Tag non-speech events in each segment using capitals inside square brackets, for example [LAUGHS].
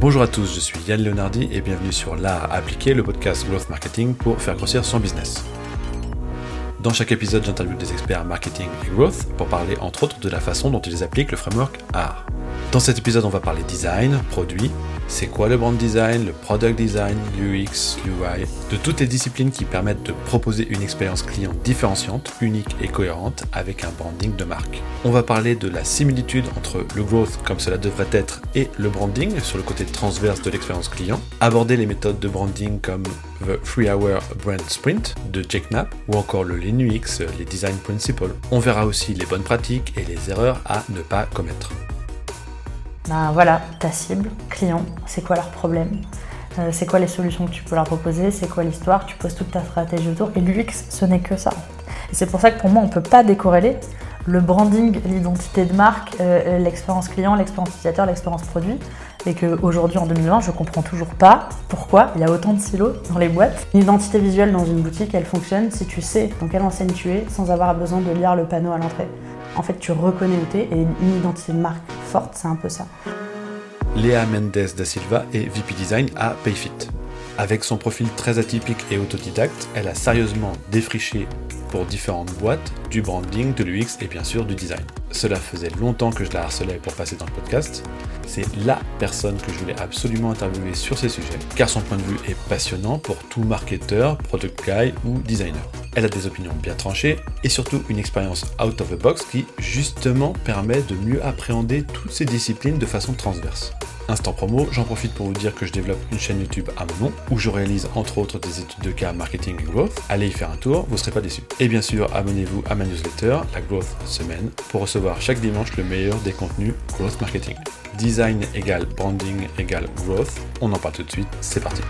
Bonjour à tous, je suis Yann Leonardi et bienvenue sur l'art appliqué, le podcast Growth Marketing pour faire grossir son business. Dans chaque épisode, j'interviewe des experts marketing et growth pour parler entre autres de la façon dont ils appliquent le framework art. Dans cet épisode, on va parler design, produit, c'est quoi le brand design, le product design, UX, UI, de toutes les disciplines qui permettent de proposer une expérience client différenciante, unique et cohérente avec un branding de marque. On va parler de la similitude entre le growth comme cela devrait être et le branding sur le côté transverse de l'expérience client, aborder les méthodes de branding comme The 3 Hour Brand Sprint de Jake Knapp ou encore le Lean UX, les Design Principles. On verra aussi les bonnes pratiques et les erreurs à ne pas commettre. Ben voilà, ta cible, client, c'est quoi leur problème euh, c'est quoi les solutions que tu peux leur proposer, c'est quoi l'histoire, tu poses toute ta stratégie autour. Et l'UX, ce n'est que ça. Et c'est pour ça que pour moi, on ne peut pas décorréler le branding, l'identité de marque, euh, l'expérience client, l'expérience utilisateur, l'expérience produit. Et qu'aujourd'hui, en 2020, je ne comprends toujours pas pourquoi il y a autant de silos dans les boîtes. L'identité visuelle dans une boutique, elle fonctionne si tu sais dans quelle enseigne tu es sans avoir besoin de lire le panneau à l'entrée. En fait, tu reconnais où tu es et une identité de marque forte, c'est un peu ça. Léa Mendes da Silva est VP Design à Payfit. Avec son profil très atypique et autodidacte, elle a sérieusement défriché pour différentes boîtes du branding, de l'UX et bien sûr du design. Cela faisait longtemps que je la harcelais pour passer dans le podcast. C'est LA personne que je voulais absolument interviewer sur ces sujets, car son point de vue est passionnant pour tout marketeur, product guy ou designer. Elle a des opinions bien tranchées et surtout une expérience out of the box qui justement permet de mieux appréhender toutes ces disciplines de façon transverse. Instant promo, j'en profite pour vous dire que je développe une chaîne YouTube à mon nom où je réalise entre autres des études de cas marketing et growth. Allez y faire un tour, vous ne serez pas déçus. Et bien sûr, abonnez-vous à ma newsletter, la Growth Semaine, pour recevoir chaque dimanche le meilleur des contenus growth marketing. Design égale branding égale growth. On en parle tout de suite, c'est parti.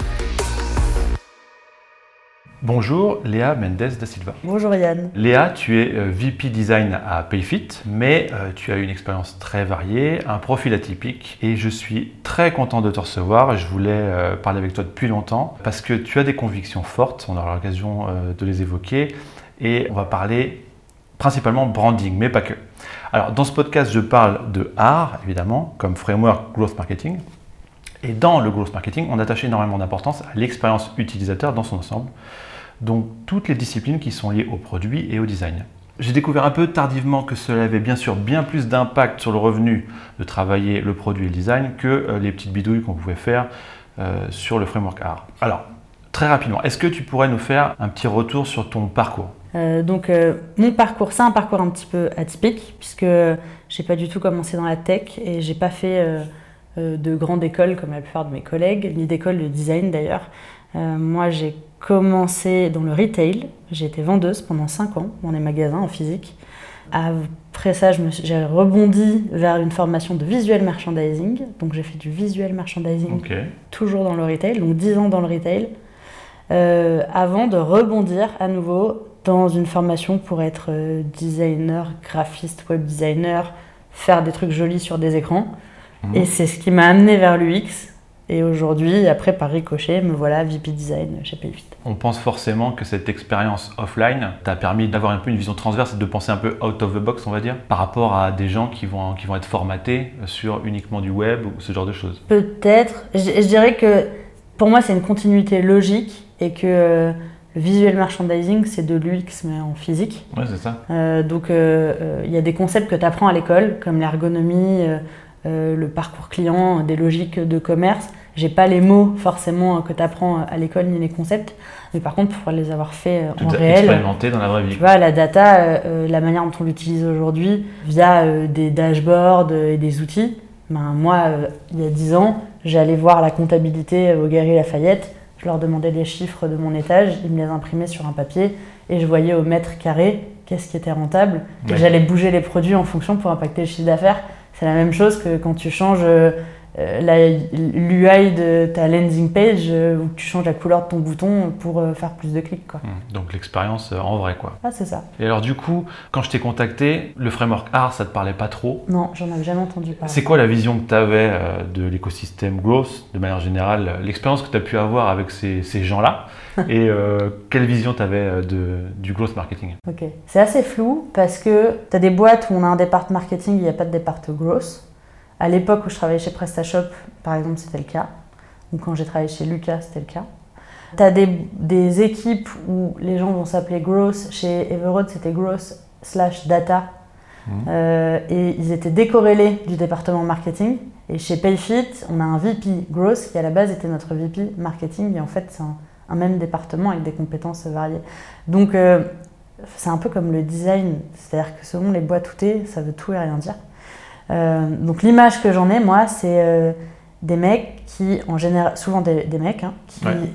Bonjour Léa Mendes da Silva. Bonjour Yann. Léa, tu es euh, VP Design à Payfit, mais euh, tu as une expérience très variée, un profil atypique et je suis très content de te recevoir. Je voulais euh, parler avec toi depuis longtemps parce que tu as des convictions fortes, on aura l'occasion de les évoquer et on va parler principalement branding, mais pas que. Alors dans ce podcast, je parle de art, évidemment, comme framework growth marketing. Et dans le growth marketing, on attache énormément d'importance à l'expérience utilisateur dans son ensemble donc toutes les disciplines qui sont liées au produit et au design. J'ai découvert un peu tardivement que cela avait bien sûr bien plus d'impact sur le revenu de travailler le produit et le design que euh, les petites bidouilles qu'on pouvait faire euh, sur le framework art. Alors, très rapidement, est-ce que tu pourrais nous faire un petit retour sur ton parcours? Euh, donc mon parcours, c'est un parcours un petit peu atypique puisque j'ai pas du tout commencé dans la tech et j'ai pas fait de grande école comme la plupart de mes collègues, ni d'école de design d'ailleurs. moi j'ai commencé dans le retail. J'ai été vendeuse pendant 5 ans dans les magasins en physique. Après ça, j'ai rebondi vers une formation de visual merchandising. Donc j'ai fait du visual merchandising toujours dans le retail, donc 10 ans dans le retail, euh, avant de rebondir à nouveau dans une formation pour être euh, designer, graphiste, web designer, faire des trucs jolis sur des écrans. Mmh. Et c'est ce qui m'a amené vers l'UX et aujourd'hui, après par ricochet, me voilà VP Design chez Payfit. On pense forcément que cette expérience offline t'a permis d'avoir un peu une vision transverse et de penser un peu out of the box, on va dire, par rapport à des gens qui vont, qui vont être formatés sur uniquement du web ou ce genre de choses. Peut-être. Je, dirais que pour moi, c'est une continuité logique et que euh, visual merchandising, c'est de l'UX mais en physique. Ouais, c'est ça. Euh, donc, euh, il y a des concepts que tu apprends à l'école, comme l'ergonomie, le parcours client, des logiques de commerce j'ai pas les mots forcément que tu apprends à l'école ni les concepts, mais par contre pour les avoir fait euh, en réel, expérimenté dans la vraie vie. Tu vois, la data, euh, euh, la manière dont on l'utilise aujourd'hui via des dashboards et des outils. Ben, moi, il y a 10 ans, j'allais voir la comptabilité au Gary Lafayette, je leur demandais les chiffres de mon étage, ils me les imprimaient sur un papier et je voyais au mètre carré qu'est-ce qui était rentable et j'allais bouger les produits en fonction pour impacter le chiffre d'affaires. C'est la même chose que quand tu changes euh, l'UI de ta landing page euh, où tu changes la couleur de ton bouton pour euh, faire plus de clics. Quoi. Mmh. donc l'expérience en vrai quoi. Ah c'est ça. Et alors du coup, quand je t'ai contacté, le framework art ça te parlait pas trop? Non, j'en avais jamais entendu parler. C'est quoi la vision que tu avais de l'écosystème growth de manière générale, l'expérience que tu as pu avoir avec ces, ces gens-là? [LAUGHS] Et quelle vision tu avais de, du growth marketing? Ok, c'est assez flou parce que tu as des boîtes où on a un départ marketing, il n'y a pas de départ growth. À l'époque où je travaillais chez PrestaShop, par exemple, c'était le cas. Ou quand j'ai travaillé chez Lucas, c'était le cas. Tu as des, équipes où les gens vont s'appeler Growth. Chez Everode, c'était Growth slash Data. Mmh. Euh, et ils étaient décorrélés du département marketing. Et chez Payfit, on a un VP Growth qui à la base était notre VP marketing. Et en fait, c'est un, même département avec des compétences variées. Donc, euh, c'est un peu comme le design. C'est-à-dire que selon les boîtes outées, ça veut tout et rien dire. Euh, donc, l'image que j'en ai, moi, c'est des mecs qui, en général, souvent des, mecs, hein,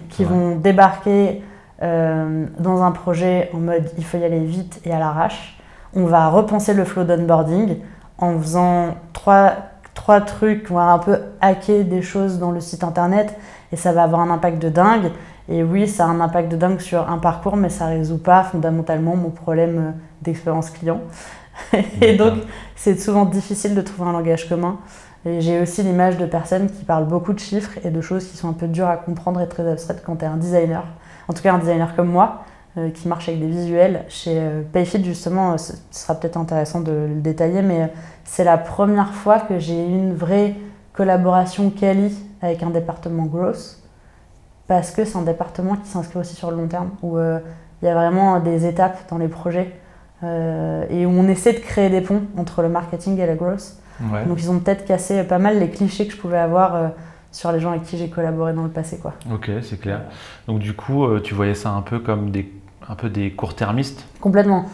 qui, vont débarquer euh, dans un projet en mode il faut y aller vite et à l'arrache. On va repenser le flow d'onboarding en faisant trois, trois trucs, on va un peu hacker des choses dans le site internet et ça va avoir un impact de dingue. Et oui, ça a un impact de dingue sur un parcours, mais ça ne résout pas fondamentalement mon problème d'expérience client. [LAUGHS] et donc, c'est souvent difficile de trouver un langage commun. Et j'ai aussi l'image de personnes qui parlent beaucoup de chiffres et de choses qui sont un peu dures à comprendre et très abstraites quand tu es un designer. En tout cas, un designer comme moi, euh, qui marche avec des visuels. Chez euh, Payfit, justement, euh, ce sera peut-être intéressant de le détailler, mais c'est la première fois que j'ai eu une vraie collaboration Cali avec un département growth, parce que c'est un département qui s'inscrit aussi sur le long terme, où il y a vraiment des étapes dans les projets et où on essaie de créer des ponts entre le marketing et la growth. Donc ils ont peut-être cassé pas mal les clichés que je pouvais avoir euh, sur les gens avec qui j'ai collaboré dans le passé. Quoi. Ok, c'est clair. Donc du coup, euh, tu voyais ça un peu comme des, un peu des court-termistes? Complètement.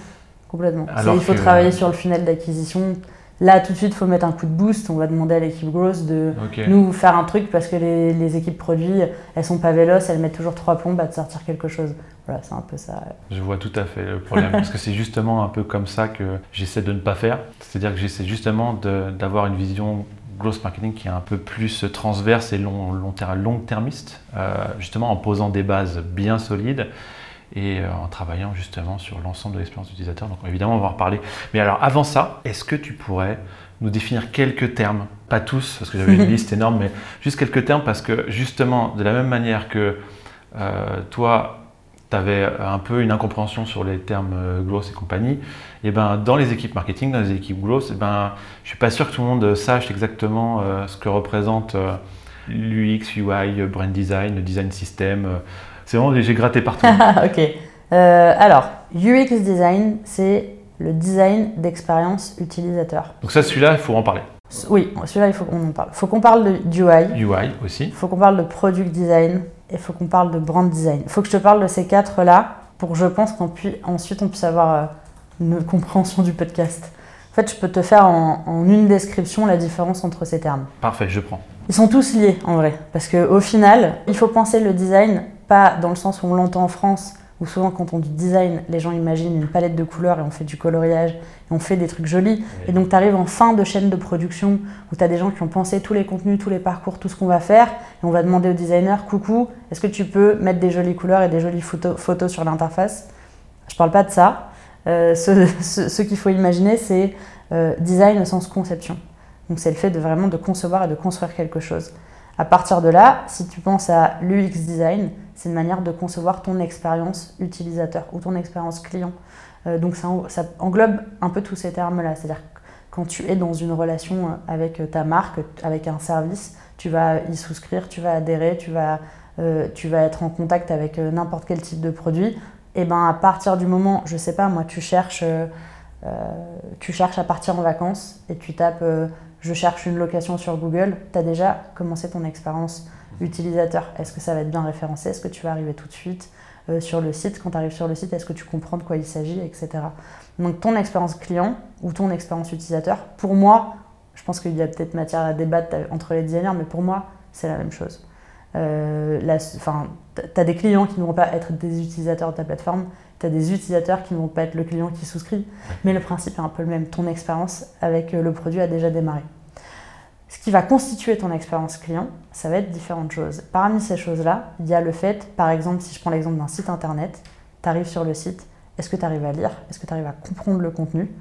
Complètement. il faut travailler sur le funnel d'acquisition. Là, tout de suite, il faut mettre un coup de boost. On va demander à l'équipe Growth de nous faire un truc parce que les, équipes produits, elles sont pas véloces, elles mettent toujours trois plombes à te sortir quelque chose. Voilà, c'est un peu ça. Je vois tout à fait le problème parce que c'est justement un peu comme ça que j'essaie de ne pas faire. C'est-à-dire que j'essaie justement d'avoir une vision growth marketing qui est un peu plus transverse et long, long, long termiste, euh, justement en posant des bases bien solides et euh, en travaillant justement sur l'ensemble de l'expérience utilisateur. Donc évidemment, on va en reparler. Mais alors avant ça, est-ce que tu pourrais nous définir quelques termes, pas tous, parce que j'avais une [LAUGHS] liste énorme, mais juste quelques termes, parce que justement, de la même manière que euh, toi, tu avais un peu une incompréhension sur les termes euh, growth et compagnie, et eh ben dans les équipes marketing, dans les équipes growth, et eh ben je suis pas sûr que tout le monde sache exactement ce que représente l'UX, UI, brand design, le design system c'est vraiment, j'ai gratté partout. [LAUGHS] ok. Euh, alors, UX design, c'est le design d'expérience utilisateur. Donc ça, celui-là, il faut en parler. Oui, celui-là, il faut qu'on en parle. Il faut qu'on parle de UI. UI aussi. Il faut qu'on parle de product design et il faut qu'on parle de brand design. Il faut que je te parle de ces quatre-là pour que je pense qu'ensuite on puisse avoir euh, une compréhension du podcast. En fait, je peux te faire en, en une description la différence entre ces termes. Parfait, je prends. Ils sont tous liés en vrai, parce qu'au final, il faut penser le design pas dans le sens où on l'entend en France, où souvent quand on dit design, les gens imaginent une palette de couleurs et on fait du coloriage, et on fait des trucs jolis. Et donc tu arrives en fin de chaîne de production, où tu as des gens qui ont pensé tous les contenus, tous les parcours, tout ce qu'on va faire, et on va demander au designer, coucou, est-ce que tu peux mettre des jolies couleurs et des jolies photos, sur l'interface? Je parle pas de ça. Euh, ce, qu'il faut imaginer, c'est euh, design au sens conception. Donc c'est le fait de vraiment de concevoir et de construire quelque chose. À partir de là, si tu penses à l'UX design, c'est une manière de concevoir ton expérience utilisateur ou ton expérience client. Euh, donc ça, englobe un peu tous ces termes-là. C'est-à-dire quand tu es dans une relation avec ta marque, avec un service, tu vas y souscrire, tu vas adhérer, tu vas, euh, être en contact avec euh, n'importe quel type de produit. Et ben à partir du moment, je sais pas, moi, tu cherches, tu cherches à partir en vacances et tu tapes je cherche une location sur Google, tu as déjà commencé ton expérience utilisateur. Est-ce que ça va être bien référencé? Est-ce que tu vas arriver tout de suite euh, sur le site? Quand tu arrives sur le site, est-ce que tu comprends de quoi il s'agit, etc. Donc ton expérience client ou ton expérience utilisateur, pour moi, je pense qu'il y a peut-être matière à débattre entre les designers, mais pour moi, c'est la même chose. Euh, tu as des clients qui ne vont pas être des utilisateurs de ta plateforme, tu as des utilisateurs qui ne vont pas être le client qui souscrit, mais le principe est un peu le même. Ton expérience avec euh, le produit a déjà démarré. Ce qui va constituer ton expérience client, ça va être différentes choses. Parmi ces choses-là, il y a le fait, par exemple, si je prends l'exemple d'un site internet, tu arrives sur le site, est-ce que tu arrives à lire? Est-ce que tu arrives à comprendre le contenu?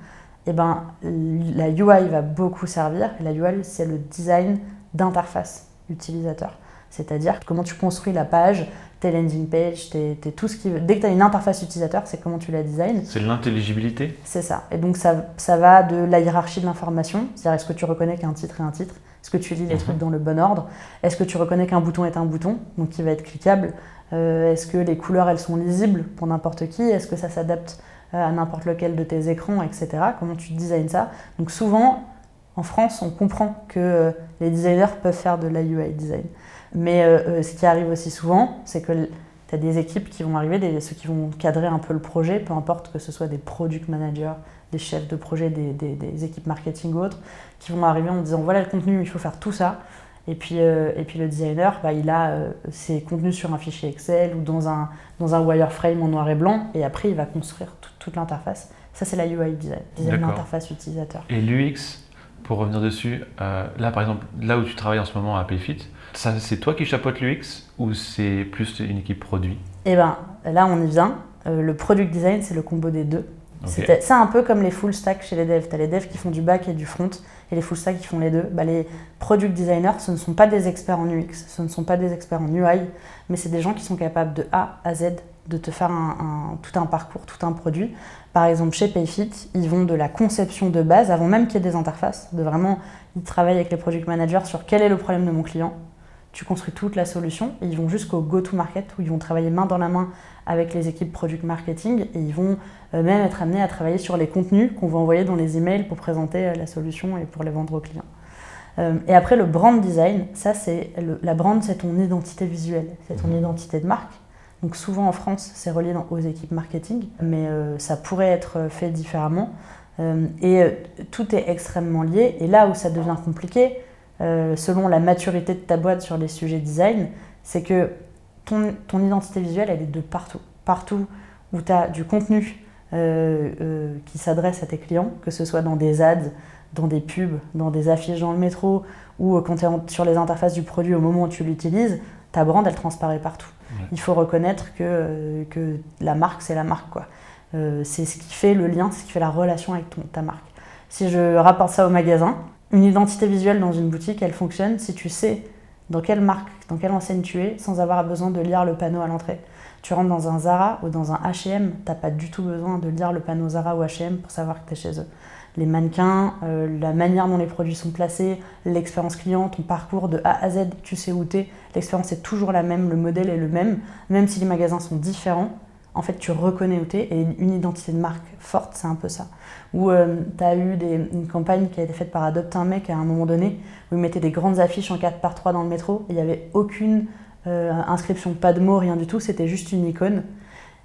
Eh bien, la UI va beaucoup servir. La UI, c'est le design d'interface utilisateur. C'est-à-dire comment tu construis la page, tes landing page, tes, tout ce qui... Dès que tu as une interface utilisateur, c'est comment tu la design. C'est l'intelligibilité C'est ça. Et donc ça, ça va de la hiérarchie de l'information, c'est-à-dire est-ce que tu reconnais qu'un titre est un titre Est-ce que tu lis les mhm. trucs dans le bon ordre Est-ce que tu reconnais qu'un bouton est un bouton, donc qui va être cliquable euh, Est-ce que les couleurs, elles sont lisibles pour n'importe qui Est-ce que ça s'adapte euh, à n'importe lequel de tes écrans, etc. Comment tu designes ça Donc souvent, en France, on comprend que euh, les designers peuvent faire de la UI design. Mais ce qui arrive aussi souvent, c'est que tu as des équipes qui vont arriver, des, ceux qui vont cadrer un peu le projet, peu importe que ce soit des product managers, des chefs de projet, des, équipes marketing ou autres, qui vont arriver en disant voilà le contenu, il faut faire tout ça. Et puis, euh, et puis le designer, bah, il a euh, ses contenus sur un fichier Excel ou dans un, dans un wireframe en noir et blanc, et après il va construire toute l'interface. Ça, c'est la UI design, design d'interface utilisateur. Et l'UX, pour revenir dessus, euh, là par exemple, là où tu travailles en ce moment à Payfit, c'est toi qui chapeautes l'UX ou c'est plus une équipe produit Eh bien, là on y vient. le product design, c'est le combo des deux. C'est un peu comme les full stack chez les devs. Tu as les devs qui font du back et du front, et les full stack qui font les deux. Bah, les product designers, ce ne sont pas des experts en UX, ce ne sont pas des experts en UI, mais c'est des gens qui sont capables de A à Z de te faire tout un parcours, tout un produit. Par exemple, chez Payfit, ils vont de la conception de base, avant même qu'il y ait des interfaces, de vraiment, ils travaillent avec les product managers sur quel est le problème de mon client, tu construis toute la solution et ils vont jusqu'au go-to-market où ils vont travailler main dans la main avec les équipes product marketing et ils vont euh, même être amenés à travailler sur les contenus qu'on va envoyer dans les emails pour présenter euh, la solution et pour les vendre aux clients. Euh, et après, le brand design, ça c'est la brand, c'est ton identité visuelle, c'est ton mhm. identité de marque. Donc souvent en France, c'est relié aux équipes marketing, mais ça pourrait être fait différemment. et tout est extrêmement lié. Et là où ça devient compliqué, euh, selon la maturité de ta boîte sur les sujets design, c'est que ton, ton, identité visuelle, elle est de partout. Partout où tu as du contenu euh, euh, qui s'adresse à tes clients, que ce soit dans des ads, dans des pubs, dans des affiches dans le métro, ou quand tu es sur les interfaces du produit au moment où tu l'utilises, ta brand, elle transparaît partout. Il faut reconnaître que, que la marque, c'est la marque. quoi. c'est ce qui fait le lien, c'est ce qui fait la relation avec ton, ta marque. Si je rapporte ça au magasin, une identité visuelle dans une boutique, elle fonctionne si tu sais dans quelle marque, dans quelle enseigne tu es, sans avoir besoin de lire le panneau à l'entrée. Tu rentres dans un Zara ou dans un H&M, t'as pas du tout besoin de lire le panneau Zara ou H&M pour savoir que tu es chez eux. Les mannequins, euh, la manière dont les produits sont placés, l'expérience client, ton parcours de A à Z, tu sais où tu es, l'expérience est toujours la même, le modèle est le même, même si les magasins sont différents, en fait, tu reconnais où tu es et une identité de marque forte, c'est un peu ça. Ou euh, tu as eu une campagne qui a été faite par Adopt un mec à un moment donné, où ils mettaient des grandes affiches en 4 par 3 dans le métro, il n'y avait aucune euh, inscription, pas de mots, rien du tout, c'était juste une icône.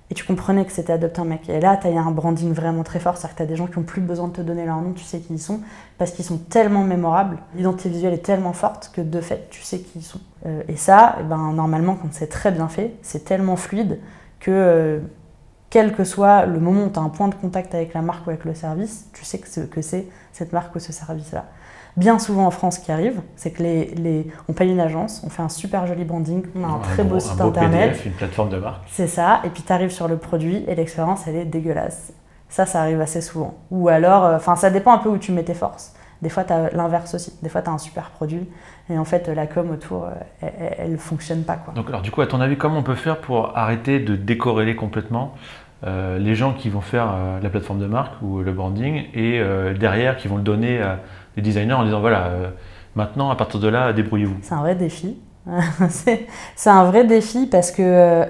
Et tu comprenais que c'était Adopt un mec. Et là, tu as un branding vraiment très fort, c'est-à-dire que tu as des gens qui n'ont plus besoin de te donner leur nom, tu sais qui ils sont, parce qu'ils sont tellement mémorables, l'identité visuelle est tellement forte que de fait, tu sais qui ils sont. Euh, et ça, eh ben, normalement, quand c'est très bien fait, c'est tellement fluide que euh, quel que soit le moment où tu as un point de contact avec la marque ou avec le service, tu sais que c'est cette marque ou ce service-là. Bien souvent en France, ce qui arrive, c'est que les, on paye une agence, on fait un super joli branding, on a un, très beau, site internet. une plateforme de marque. C'est ça, et puis tu arrives sur le produit et l'expérience, elle est dégueulasse. Ça, ça arrive assez souvent. Ou alors, euh, enfin, ça dépend un peu où tu mets tes forces. Des fois, tu as l'inverse aussi. Des fois, tu as un super produit et en fait, la com autour, euh, elle ne fonctionne pas. Quoi. Donc, alors, du coup, à ton avis, comment on peut faire pour arrêter de décorréler complètement euh, les gens qui vont faire euh, la plateforme de marque ou le branding et derrière qui vont le donner à des designers en disant voilà, maintenant, à partir de là, débrouillez-vous C'est un vrai défi. [LAUGHS] c'est un vrai défi parce que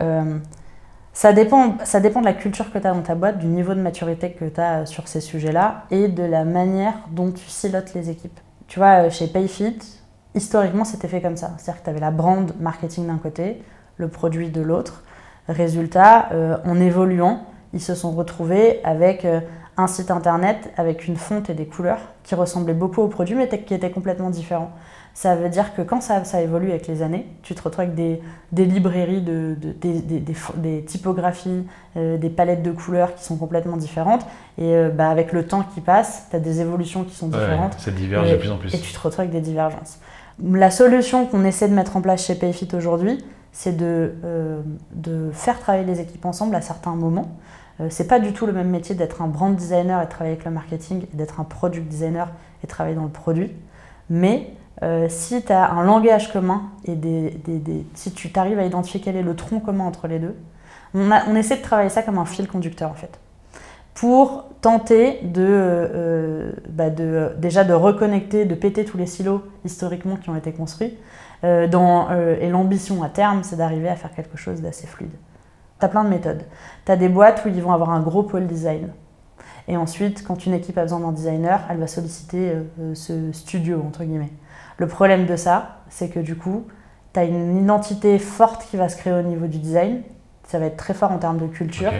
ça dépend, ça dépend de la culture que tu as dans ta boîte, du niveau de maturité que tu as sur ces sujets-là et de la manière dont tu silotes les équipes. Tu vois, euh, chez Payfit, historiquement, c'était fait comme ça. C'est-à-dire que tu avais la brand marketing d'un côté, le produit de l'autre. Résultat, euh, en évoluant, ils se sont retrouvés avec euh, un site internet avec une fonte et des couleurs qui ressemblaient beaucoup au produit mais qui étaient complètement différents. Ça veut dire que quand ça, ça évolue avec les années, tu te retrouves avec des, des librairies, de, des, des, des, typographies, euh, des palettes de couleurs qui sont complètement différentes. Et euh, bah, avec le temps qui passe, tu as des évolutions qui sont différentes. ça diverge de plus en plus. Et tu te retrouves avec des divergences. La solution qu'on essaie de mettre en place chez Payfit aujourd'hui, c'est de, euh, de faire travailler les équipes ensemble à certains moments. c'est pas du tout le même métier d'être un brand designer et travailler avec le marketing et d'être un product designer et travailler dans le produit. Mais euh, si tu as un langage commun et des, si tu t'arrives à identifier quel est le tronc commun entre les deux, on, essaie de travailler ça comme un fil conducteur en fait. pour tenter de, euh, bah de, déjà de reconnecter, de péter tous les silos historiquement qui ont été construits. Euh, dans, euh, et l'ambition à terme, c'est d'arriver à faire quelque chose d'assez fluide. Tu as plein de méthodes. Tu as des boîtes où ils vont avoir un gros pôle design. Et ensuite, quand une équipe a besoin d'un designer, elle va solliciter ce studio, entre guillemets. Le problème de ça, c'est que du coup, tu as une identité forte qui va se créer au niveau du design. Ça va être très fort en termes de culture.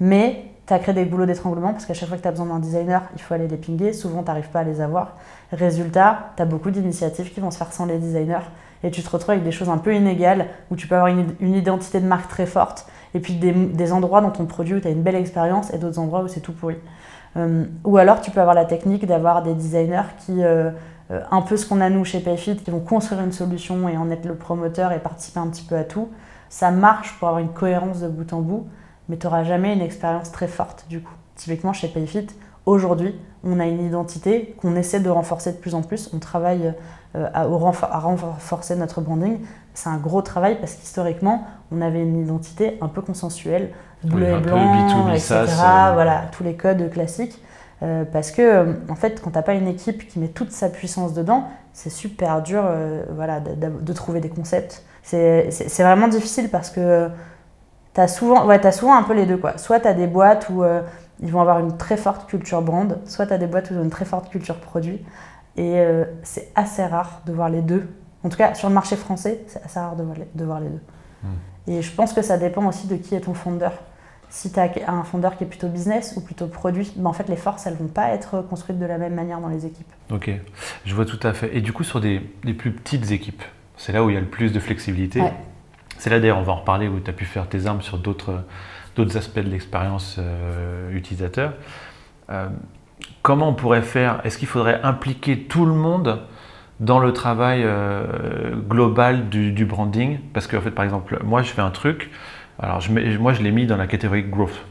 Mais tu as créé des boulots d'étranglement parce qu'à chaque fois que tu as besoin d'un designer, il faut aller les pinguer. Souvent, tu n'arrives pas à les avoir. Résultat, tu as beaucoup d'initiatives qui vont se faire sans les designers et tu te retrouves avec des choses un peu inégales où tu peux avoir une, identité de marque très forte et puis des, endroits dans ton produit où tu as une belle expérience et d'autres endroits où c'est tout pourri. Euh, ou alors, tu peux avoir la technique d'avoir des designers qui. Euh, euh, un peu ce qu'on a nous chez Payfit, qui vont construire une solution et en être le promoteur et participer un petit peu à tout. Ça marche pour avoir une cohérence de bout en bout, mais tu n'auras jamais une expérience très forte du coup. Typiquement chez Payfit, aujourd'hui, on a une identité qu'on essaie de renforcer de plus en plus. On travaille euh, à, renforcer notre branding. C'est un gros travail parce qu'historiquement, on avait une identité un peu consensuelle, bleu et blanc, etc. Euh. Voilà, tous les codes classiques. Euh, parce que, en fait, quand tu n'as pas une équipe qui met toute sa puissance dedans, c'est super dur voilà, de, trouver des concepts. C'est vraiment difficile parce que tu as, souvent, ouais, as souvent un peu les deux. Quoi. Soit tu as des boîtes où ils vont avoir une très forte culture brand, soit tu as des boîtes où ils ont une très forte culture produit. Et euh, c'est assez rare de voir les deux. En tout cas, sur le marché français, c'est assez rare de voir les, de voir les deux. Hmm. Et je pense que ça dépend aussi de qui est ton fondeur. Si tu as un fondeur qui est plutôt business ou plutôt produit, ben en fait, les forces, elles ne vont pas être construites de la même manière dans les équipes. Ok, je vois tout à fait. Et du coup, sur des, plus petites équipes, c'est là où il y a le plus de flexibilité. C'est là d'ailleurs, on va en reparler, où tu as pu faire tes armes sur d'autres d'autres aspects de l'expérience euh, utilisateur. Euh, comment on pourrait faire Est-ce qu'il faudrait impliquer tout le monde dans le travail euh, global du, branding? Parce que, en fait, par exemple, moi, je fais un truc. Alors, moi, je l'ai mis dans la catégorie growth.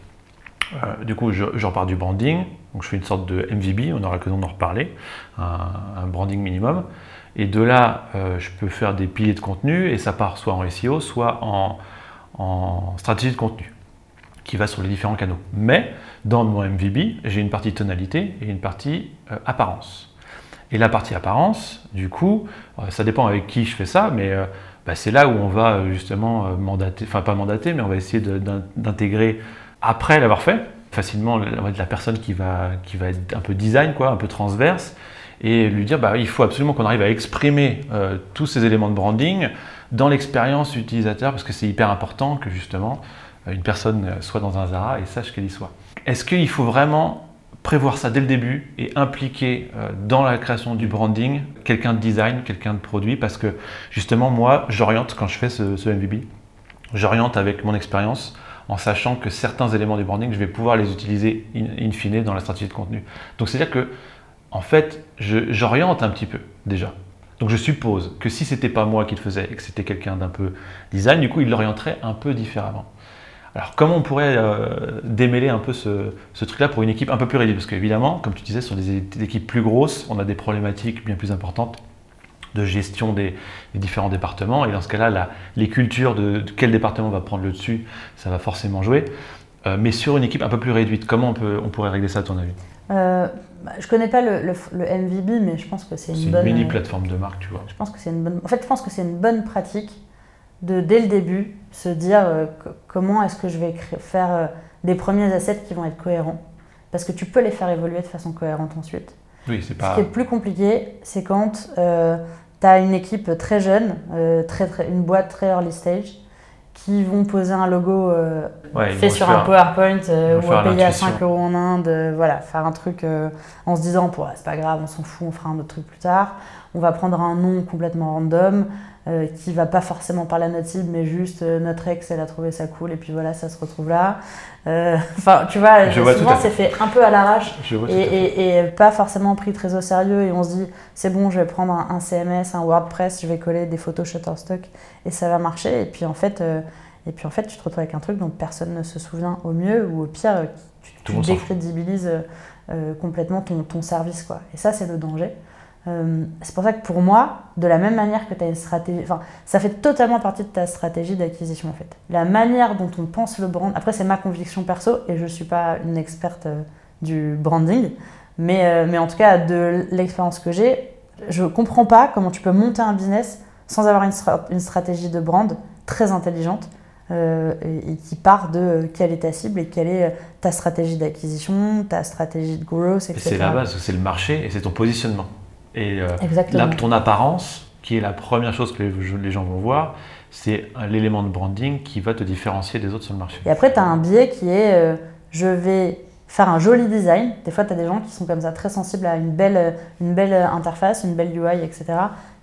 du coup, je, repars du branding. Donc, je fais une sorte de MVB. On aura l'occasion d'en reparler. Un, branding minimum. Et de là, je peux faire des piliers de contenu et ça part soit en SEO, soit en stratégie de contenu qui va sur les différents canaux. Mais dans mon MVB, j'ai une partie tonalité et une partie euh, apparence. Et la partie apparence, du coup, euh, ça dépend avec qui je fais ça, mais euh, bah, c'est là où on va justement mandater, enfin pas mandater, mais on va essayer d'intégrer après l'avoir fait, facilement la personne qui va, qui va être un peu design, quoi, un peu transverse, et lui dire bah, il faut absolument qu'on arrive à exprimer tous ces éléments de branding dans l'expérience utilisateur, parce que c'est hyper important que justement une personne soit dans un Zara et sache qu'elle y soit. Est-ce qu'il faut vraiment prévoir ça dès le début et impliquer euh, dans la création du branding quelqu'un de design, quelqu'un de produit? Parce que justement, moi, j'oriente quand je fais ce, ce MVB, j'oriente avec mon expérience en sachant que certains éléments du branding, je vais pouvoir les utiliser in, fine dans la stratégie de contenu. Donc c'est-à-dire que, en fait, j'oriente un petit peu déjà. Donc je suppose que si c'était pas moi qui le faisais et que c'était quelqu'un d'un peu design, du coup, il l'orienterait un peu différemment. Alors comment on pourrait euh, démêler un peu ce, truc-là pour une équipe un peu plus réduite? Parce qu'évidemment, comme tu disais, sur des, équipes plus grosses, on a des problématiques bien plus importantes de gestion des, différents départements. Et dans ce cas-là, les cultures de, quel département va prendre le dessus, ça va forcément jouer. Euh, mais sur une équipe un peu plus réduite, comment on, peut, on pourrait régler ça à ton avis? Euh, bah, Je connais pas le, MVB, mais je pense que c'est une, bonne... C'est une mini plateforme de marque, tu vois. Je pense que c'est une bonne... En fait, je pense que c'est une bonne pratique de, dès le début, se dire euh, comment est-ce que je vais faire euh, des premiers assets qui vont être cohérents. Parce que tu peux les faire évoluer de façon cohérente ensuite. Oui, c'est pas... Ce qui est plus compliqué, c'est quand euh, tu as une équipe très jeune, très, une boîte très early stage, qui vont poser un logo fait sur un PowerPoint ou payer à 5 euros en Inde, voilà, faire un truc en se disant c'est pas grave, on s'en fout, on fera un autre truc plus tard. On va prendre un nom complètement random, euh, qui va pas forcément parler à notre cible, mais juste euh, notre ex, elle a trouvé ça cool, et puis voilà, ça se retrouve là. Euh, [LAUGHS] enfin, tu vois, souvent c'est fait un peu à l'arrache et, et, pas forcément pris très au sérieux. Et on se dit, c'est bon, je vais prendre un, CMS, un WordPress, je vais coller des photos Shutterstock et ça va marcher. Et puis en fait, et puis en fait, tu te retrouves avec un truc dont personne ne se souvient au mieux ou au pire, tu, tu décrédibilises complètement ton, ton, service, quoi. Et ça, c'est le danger. C'est pour ça que pour moi, de la même manière que tu as une stratégie, ça fait totalement partie de ta stratégie d'acquisition en fait. La manière dont on pense le brand, après c'est ma conviction perso et je ne suis pas une experte du branding, mais, mais en tout cas de l'expérience que j'ai, je ne comprends pas comment tu peux monter un business sans avoir une, stratégie de brand très intelligente euh, et, qui part de quelle est ta cible et quelle est ta stratégie d'acquisition, ta stratégie de growth, etc. C'est la base, c'est le marché et c'est ton positionnement. Et euh, là, ton apparence, qui est la première chose que les gens vont voir, c'est l'élément de branding qui va te différencier des autres sur le marché. Et après, tu as un biais qui est euh, je vais faire un joli design. Des fois, tu as des gens qui sont comme ça, très sensibles à une belle, une belle interface, une belle UI, etc.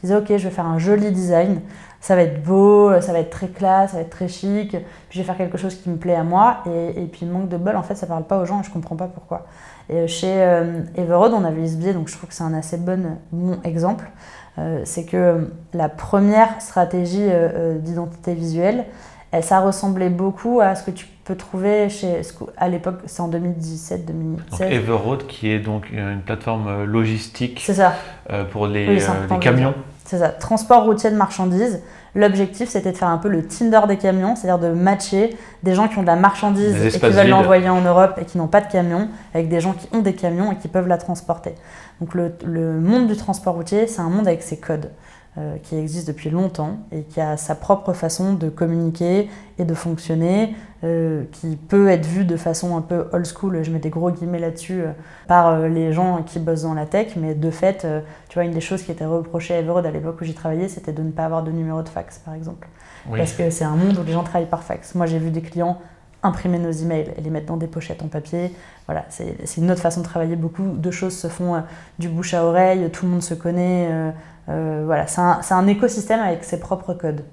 Ils disent, OK, je vais faire un joli design. Ça va être beau, ça va être très classe, ça va être très chic. Puis je vais faire quelque chose qui me plaît à moi. Et, et puis, manque de bol, en fait, ça parle pas aux gens et je comprends pas pourquoi. Et chez euh, Everode, on avait eu ce biais, donc je trouve que c'est un assez bon, bon exemple. Euh, c'est que la première stratégie euh, d'identité visuelle, elle, ça ressemblait beaucoup à ce que tu peux trouver chez, à l'époque, c'est en 2017, 2016. Everroad, qui est donc une plateforme euh, logistique ça. Euh, pour les, euh, camions. C'est ça, transport routier de marchandises. L'objectif, c'était de faire un peu le Tinder des camions, c'est-à-dire de matcher des gens qui ont de la marchandise et qui veulent l'envoyer en Europe et qui n'ont pas de camion, avec des gens qui ont des camions et qui peuvent la transporter. Donc le, le monde du transport routier, c'est un monde avec ses codes. Euh, qui existe depuis longtemps et qui a sa propre façon de communiquer et de fonctionner, euh, qui peut être vue de façon un peu old school, je mets des gros guillemets là-dessus, euh, par les gens qui bossent dans la tech, mais de fait, tu vois, une des choses qui était reprochée à Everode à l'époque où j'y travaillais, c'était de ne pas avoir de numéro de fax, par exemple. Parce que c'est un monde où les gens travaillent par fax. Moi, j'ai vu des clients imprimer nos emails et les mettre dans des pochettes en papier. Voilà, c'est une autre façon de travailler. Beaucoup de choses se font du bouche à oreille, tout le monde se connaît. Euh, voilà, c'est un, écosystème avec ses propres codes.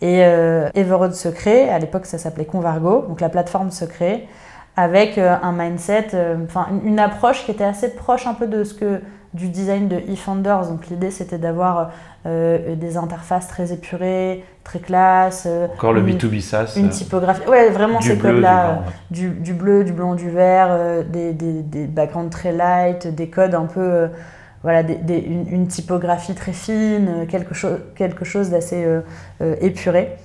Et euh, Everode se crée, à l'époque ça s'appelait Convargo, donc la plateforme se avec euh, un mindset, une, approche qui était assez proche un peu de ce que du design de eFounders. Donc l'idée c'était d'avoir des interfaces très épurées, très classe. Encore le B2B SaaS. Une typographie. Ouais, vraiment ces codes-là. Du, bleu, du blanc, du vert, des, des, des, backgrounds très light, des codes un peu voilà, une, typographie très fine, quelque, chose quelque chose d'assez euh, euh, épuré.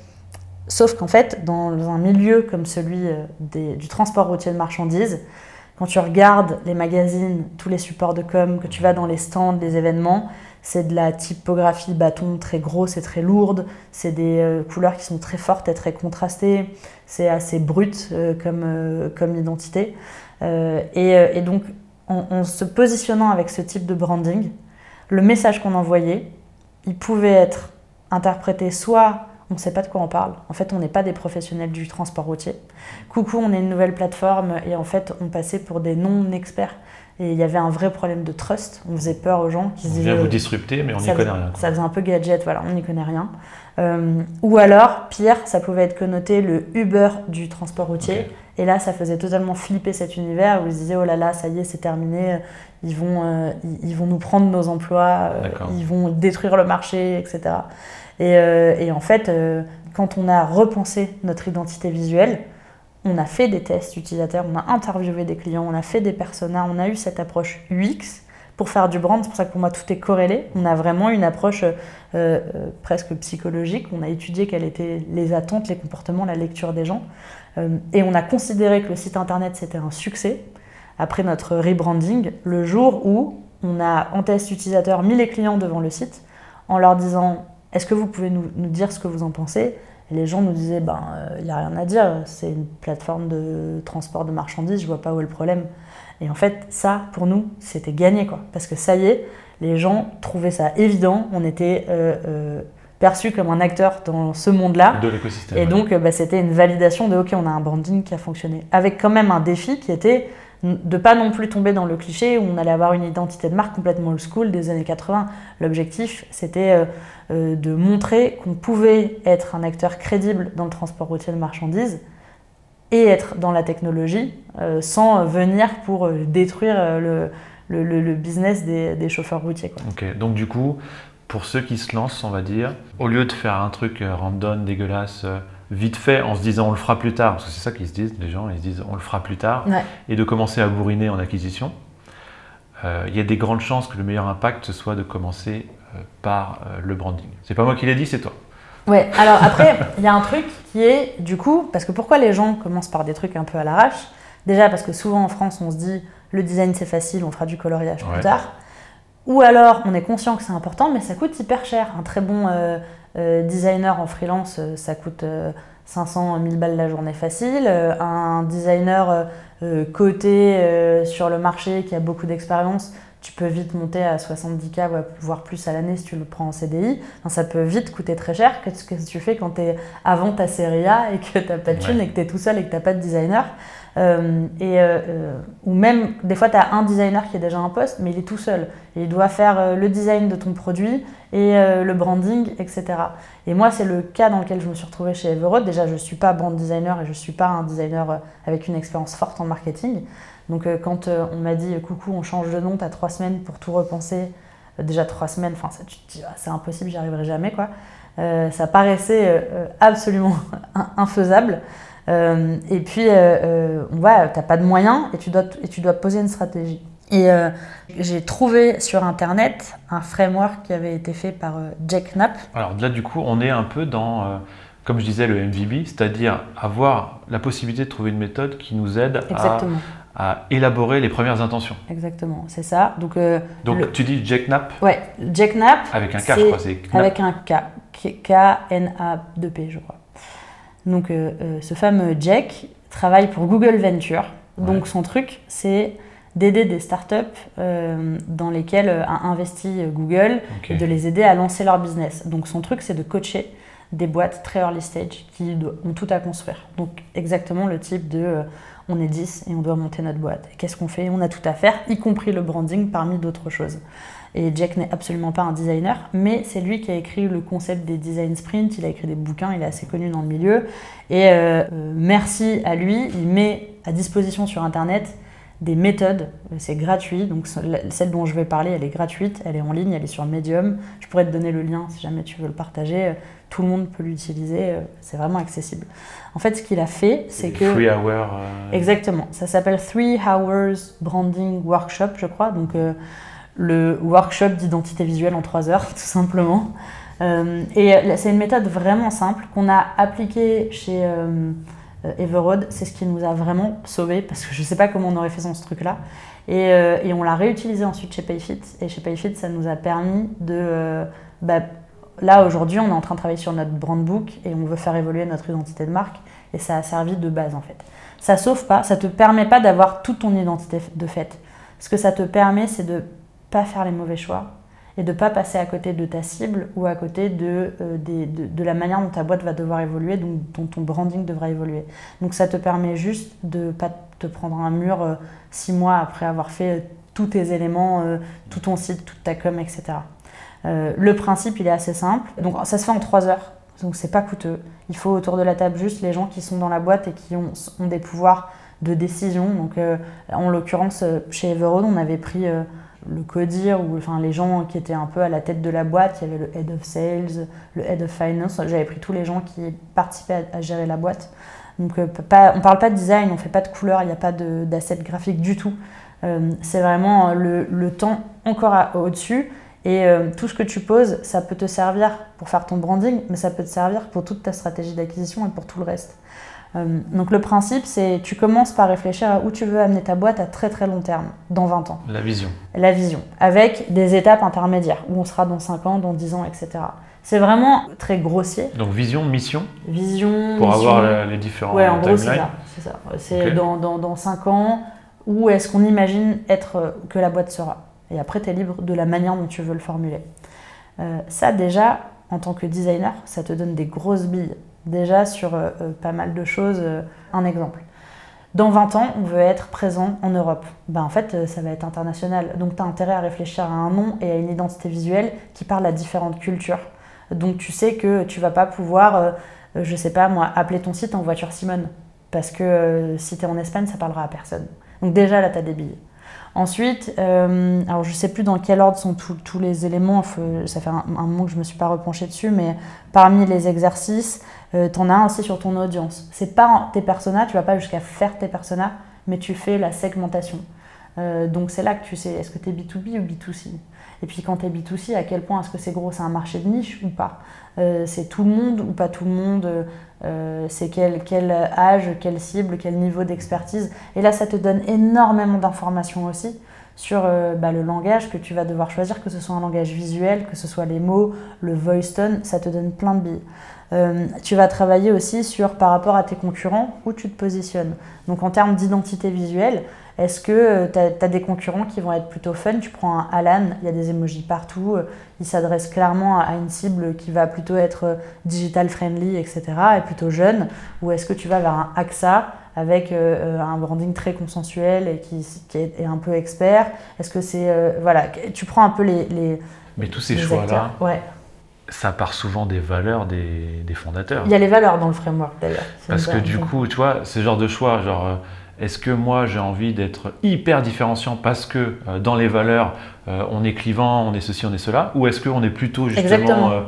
Sauf qu'en fait, dans un milieu comme celui euh, du transport routier de marchandises, quand tu regardes les magazines, tous les supports de com, que tu vas dans les stands, les événements, c'est de la typographie bâton très grosse et très lourde, c'est des couleurs qui sont très fortes et très contrastées, c'est assez brut comme, comme identité. et, donc en, se positionnant avec ce type de branding, le message qu'on envoyait, il pouvait être interprété soit on ne sait pas de quoi on parle, en fait on n'est pas des professionnels du transport routier. Coucou, on est une nouvelle plateforme et en fait on passait pour des non-experts. Et il y avait un vrai problème de trust. On faisait peur aux gens qui se disaient. On vient vous disrupter, mais on n'y connaît rien. Ça faisait un peu gadget, voilà, on n'y connaît rien. Euh, ou alors, pire, ça pouvait être connoté le Uber du transport routier. Et là, ça faisait totalement flipper cet univers où ils se disaient oh là là, ça y est, c'est terminé, ils vont, euh, ils, vont nous prendre nos emplois, euh, ils vont détruire le marché, etc. Et, euh, et en fait, quand on a repensé notre identité visuelle, on a fait des tests utilisateurs, on a interviewé des clients, on a fait des personas, on a eu cette approche UX pour faire du brand. C'est pour ça que pour moi tout est corrélé. On a vraiment une approche presque psychologique. On a étudié quelles étaient les attentes, les comportements, la lecture des gens. Euh, et on a considéré que le site internet c'était un succès après notre rebranding le jour où on a en test utilisateur mis les clients devant le site en leur disant est-ce que vous pouvez nous, dire ce que vous en pensez? Et les gens nous disaient ben il euh, n'y a rien à dire c'est une plateforme de transport de marchandises je vois pas où est le problème et en fait ça pour nous c'était gagné quoi parce que ça y est les gens trouvaient ça évident on était euh, perçu comme un acteur dans ce monde-là. De l'écosystème. Et donc, bah, c'était une validation de OK, on a un branding qui a fonctionné. Avec quand même un défi qui était de pas non plus tomber dans le cliché où on allait avoir une identité de marque complètement old school des années 80. L'objectif, c'était euh, euh, de montrer qu'on pouvait être un acteur crédible dans le transport routier de marchandises et être dans la technologie euh, sans venir pour détruire le, le, business des, des, chauffeurs routiers. Ok, donc du coup, pour ceux qui se lancent, on va dire, au lieu de faire un truc random, dégueulasse, vite fait, en se disant on le fera plus tard, parce que c'est ça qu'ils se disent, les gens, ils se disent on le fera plus tard, et de commencer à bourriner en acquisition, il y a des grandes chances que le meilleur impact ce soit de commencer par le branding. C'est pas moi qui l'ai dit, c'est toi. Ouais, alors après, il y a un truc qui est, du coup, parce que pourquoi les gens commencent par des trucs un peu à l'arrache? Déjà parce que souvent en France, on se dit le design c'est facile, on fera du coloriage plus tard. Ou alors on est conscient que c'est important, mais ça coûte hyper cher. Un très bon euh, euh, designer en freelance, euh, ça coûte 500 000 balles la journée facile. un designer coté sur le marché qui a beaucoup d'expérience, tu peux vite monter à 70K, voire plus à l'année si tu le prends en CDI. ça peut vite coûter très cher. Qu'est-ce que tu fais quand tu es avant ta série A et que tu n'as pas de thune et que tu es tout seul et que tu n'as pas de designer? Euh, et, euh, euh, ou même, des fois, tu as un designer qui est déjà en poste, mais il est tout seul. Et il doit faire le design de ton produit et le branding, etc. Et moi, c'est le cas dans lequel je me suis retrouvée chez Everode. Déjà, je ne suis pas brand designer et je ne suis pas un designer avec une expérience forte en marketing. Donc, quand on m'a dit coucou, on change de nom, tu as trois semaines pour tout repenser, déjà trois semaines, enfin, tu te dis, ah, c'est impossible, j'y arriverai jamais, quoi. ça paraissait absolument [LAUGHS] infaisable. Euh, et puis, euh, euh, tu n'as pas de moyens et tu, dois, et tu dois poser une stratégie. Et j'ai trouvé sur Internet un framework qui avait été fait par Jack Knapp. Alors là, du coup, on est un peu dans, comme je disais, le MVB, c'est-à-dire avoir la possibilité de trouver une méthode qui nous aide à, élaborer les premières intentions. Exactement, c'est ça. Donc, Donc tu dis Jack Knapp Ouais, Jack Knapp. Avec un K, je crois. Avec un K. K-N-A-2-P, je crois. Donc euh, euh, ce fameux Jack travaille pour Google Venture. Donc son truc, c'est d'aider des startups euh, dans lesquelles a investi Google et de les aider à lancer leur business. Donc son truc, c'est de coacher des boîtes très early stage qui ont tout à construire. Donc exactement le type de on est 10 et on doit monter notre boîte. Qu'est-ce qu'on fait? On a tout à faire, y compris le branding parmi d'autres choses. Et Jack n'est absolument pas un designer, mais c'est lui qui a écrit le concept des design sprints, il a écrit des bouquins, il est assez connu dans le milieu. Et euh, euh, merci à lui, il met à disposition sur Internet des méthodes, c'est gratuit, donc celle dont je vais parler, elle est gratuite, elle est en ligne, elle est sur Medium, je pourrais te donner le lien si jamais tu veux le partager, tout le monde peut l'utiliser, euh, c'est vraiment accessible. En fait, ce qu'il a fait, c'est que... Three hours... Exactement, ça s'appelle Three Hours Branding Workshop, je crois, donc le workshop d'identité visuelle en trois heures, [LAUGHS] tout simplement. Euh, et c'est une méthode vraiment simple qu'on a appliquée chez euh, Everode. C'est ce qui nous a vraiment sauvés parce que je ne sais pas comment on aurait fait sans ce truc-là. Et, euh, et, on l'a réutilisé ensuite chez Payfit. Et chez Payfit, ça nous a permis de. Bah, là, aujourd'hui, on est en train de travailler sur notre brand book et on veut faire évoluer notre identité de marque. Et ça a servi de base en fait. Ça sauve pas, ça te permet pas d'avoir toute ton identité de fait. Ce que ça te permet, c'est de pas faire les mauvais choix et de pas passer à côté de ta cible ou à côté de, euh, de, la manière dont ta boîte va devoir évoluer, donc dont ton branding devra évoluer. Donc ça te permet juste de pas te prendre un mur euh, six mois après avoir fait euh, tous tes éléments, tout ton site, toute ta com, etc. le principe, il est assez simple. Donc ça se fait en trois heures, donc c'est pas coûteux. Il faut autour de la table juste les gens qui sont dans la boîte et qui ont, ont des pouvoirs de décision. Donc en l'occurrence, chez Everode, on avait pris le codir ou enfin les gens qui étaient un peu à la tête de la boîte. Il y avait le head of sales, le head of finance. J'avais pris tous les gens qui participaient à, gérer la boîte. Donc euh, pas, parle pas de design, on fait pas de couleur, il n'y a pas d'asset graphique du tout. Euh, c'est vraiment le, le, temps encore au-dessus. Et euh, tout ce que tu poses, ça peut te servir pour faire ton branding, mais ça peut te servir pour toute ta stratégie d'acquisition et pour tout le reste. Euh, donc le principe, c'est tu commences par réfléchir à où tu veux amener ta boîte à très très long terme, dans 20 ans. La vision. La vision, avec des étapes intermédiaires, où on sera dans 5 ans, dans 10 ans, etc. C'est vraiment très grossier. Donc vision, mission Vision, Pour avoir les différents Ouais, en gros, c'est ça. C'est, c'est dans, dans, dans, 5 ans, où est-ce qu'on imagine être, que la boîte sera. Et après, tu es libre de la manière dont tu veux le formuler. Euh, ça, déjà, en tant que designer, ça te donne des grosses billes déjà sur euh, euh, pas mal de choses. Euh, un exemple. Dans 20 ans, on veut être présent en Europe. Ben, en fait, ça va être international. Donc, tu as intérêt à réfléchir à un nom et à une identité visuelle qui parle à différentes cultures. Donc, tu sais que tu vas pas pouvoir, je sais pas moi, appeler ton site en voiture Simone. Parce que si tu es en Espagne, ça parlera à personne. Donc, déjà, là, tu as des billes. Ensuite, euh, alors je ne sais plus dans quel ordre sont tous les éléments, ça fait un, moment que je ne me suis pas repenchée dessus, mais parmi les exercices, euh, tu en as un aussi sur ton audience. C'est pas tes personas, tu vas pas jusqu'à faire tes personas, mais tu fais la segmentation. donc c'est là que tu sais, est-ce que tu es B2B ou B2C Et puis quand tu es B2C, à quel point est-ce que c'est gros? C'est un marché de niche ou pas? C'est tout le monde ou pas tout le monde C'est quel, âge, quelle cible, quel niveau d'expertise Et là, ça te donne énormément d'informations aussi sur bah, le langage que tu vas devoir choisir, que ce soit un langage visuel, que ce soit les mots, le voice tone, ça te donne plein de billes. Euh, tu vas travailler aussi sur par rapport à tes concurrents où tu te positionnes. Donc en termes d'identité visuelle, est-ce que tu as, des concurrents qui vont être plutôt fun? Tu prends un Alan, il y a des emojis partout, euh, il s'adresse clairement à une cible qui va plutôt être euh, digital friendly, etc., et plutôt jeune. Ou est-ce que tu vas vers un AXA avec un branding très consensuel et qui, est, un peu expert? Est-ce que c'est. voilà, tu prends un peu les. Mais tous ces choix-là. Ouais ça part souvent des valeurs des, fondateurs. Il y a les valeurs dans le framework d'ailleurs. Parce que du coup, tu vois, ce genre de choix, genre, euh, est-ce que moi j'ai envie d'être hyper différenciant parce que euh, dans les valeurs, euh, on est clivant, on est ceci, on est cela, ou est-ce qu'on est plutôt justement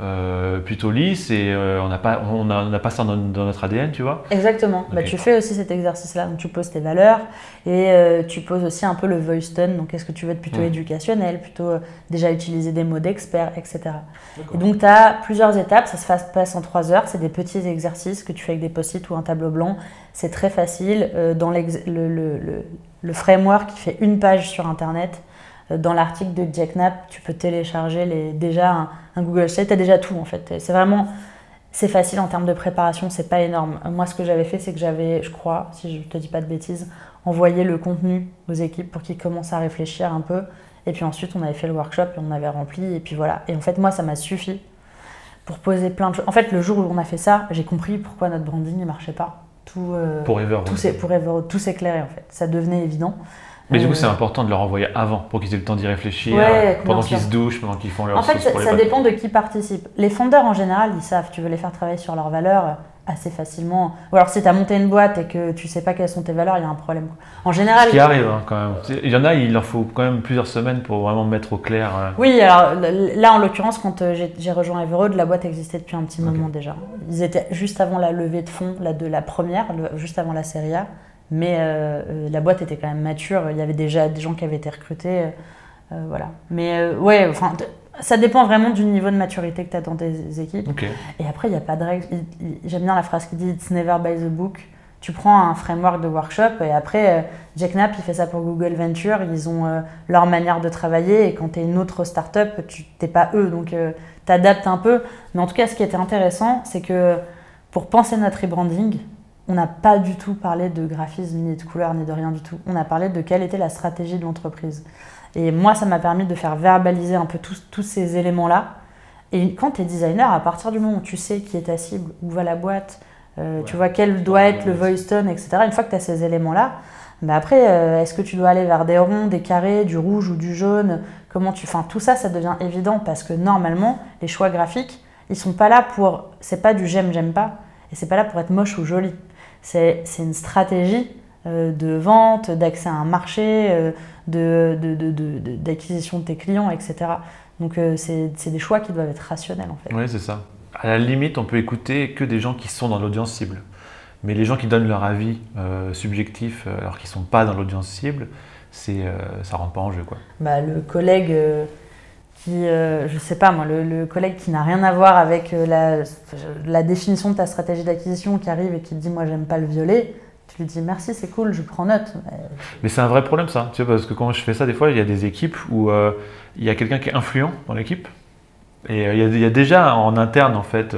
euh, plutôt lisse et euh, on n'a pas, on pas ça dans, notre ADN, tu vois Exactement. Bah, tu fais aussi cet exercice-là. Donc, tu poses tes valeurs et euh, tu poses aussi un peu le voice tone. Donc, est-ce que tu veux être plutôt éducationnel, plutôt déjà utiliser des mots d'expert, etc. Et donc, tu as plusieurs étapes. Ça se passe en trois heures. C'est des petits exercices que tu fais avec des post-it ou un tableau blanc. C'est très facile. dans le, le, le framework qui fait une page sur Internet, dans l'article de Jack Knapp, tu peux télécharger les, déjà un, Google Sheet, tu as déjà tout en fait. C'est vraiment, c'est facile en termes de préparation, c'est pas énorme. Moi, ce que j'avais fait, c'est que j'avais, je crois, si je te dis pas de bêtises, envoyé le contenu aux équipes pour qu'ils commencent à réfléchir un peu. Et puis ensuite, on avait fait le workshop et on avait rempli. Et puis voilà. Et en fait, moi, ça m'a suffi pour poser plein de choses. En fait, le jour où on a fait ça, j'ai compris pourquoi notre branding ne marchait pas. Tout, euh, pour Ever. Tout, tout s'éclairait en fait. Ça devenait évident. Mais du coup, c'est euh, important de leur envoyer avant pour qu'ils aient le temps d'y réfléchir, euh, pendant qu'ils se douchent, pendant qu'ils font leur En fait, ça, dépend de qui participe. Les fondeurs, en général, ils savent, tu veux les faire travailler sur leurs valeurs euh, assez facilement. Ou alors, si tu as monté une boîte et que tu sais pas quelles sont tes valeurs, il y a un problème. En général. Ce qui arrive, hein, quand même. Il y en a, il leur faut quand même plusieurs semaines pour vraiment mettre au clair. Oui, alors là, en l'occurrence, quand j'ai rejoint Everode, la boîte existait depuis un petit moment déjà. Ils étaient juste avant la levée de fonds, la de la première, juste avant la série A. Mais euh, euh, la boîte était quand même mature, il y avait déjà des gens qui avaient été recrutés. Euh, voilà. Mais ouais, enfin, ça dépend vraiment du niveau de maturité que tu as dans tes équipes. Et après, il n'y a pas de règles. J'aime bien la phrase qui dit It's never by the book. Tu prends un framework de workshop et après, Jack Knapp, il fait ça pour Google Venture. Ils ont leur manière de travailler et quand tu es une autre startup, tu n'es pas eux. Donc, tu adaptes un peu. Mais en tout cas, ce qui était intéressant, c'est que pour penser notre rebranding, on n'a pas du tout parlé de graphisme, ni de couleur, ni de rien du tout. On a parlé de quelle était la stratégie de l'entreprise. Et moi, ça m'a permis de faire verbaliser un peu tous, ces éléments-là. Et quand tu es designer, à partir du moment où tu sais qui est ta cible, où va la boîte, euh, tu vois quel doit être le voice tone, etc., une fois que tu as ces éléments-là, bah après, euh, est-ce que tu dois aller vers des ronds, des carrés, du rouge ou du jaune? Comment tu, enfin, tout ça, ça devient évident parce que normalement, les choix graphiques, ils sont pas là pour, c'est pas du j'aime, j'aime pas, et c'est pas là pour être moche ou joli. C'est une stratégie euh, de vente, d'accès à un marché, euh, d'acquisition de, de, tes clients, etc. Donc euh, c'est des choix qui doivent être rationnels en fait. Oui, c'est ça. À la limite, on peut écouter que des gens qui sont dans l'audience cible. Mais les gens qui donnent leur avis subjectif alors qu'ils ne sont pas dans l'audience cible, c'est ça rentre pas en jeu. Quoi. Bah, le collègue qui, euh, je sais pas moi, le, collègue qui n'a rien à voir avec euh, la, définition de ta stratégie d'acquisition qui arrive et qui te dit moi j'aime pas le violet, tu lui dis merci, c'est cool, je prends note. Mais c'est un vrai problème ça, tu vois, parce que quand je fais ça, des fois, il y a des équipes où euh, il y a quelqu'un qui est influent dans l'équipe. Et il y, a, déjà en interne, en fait,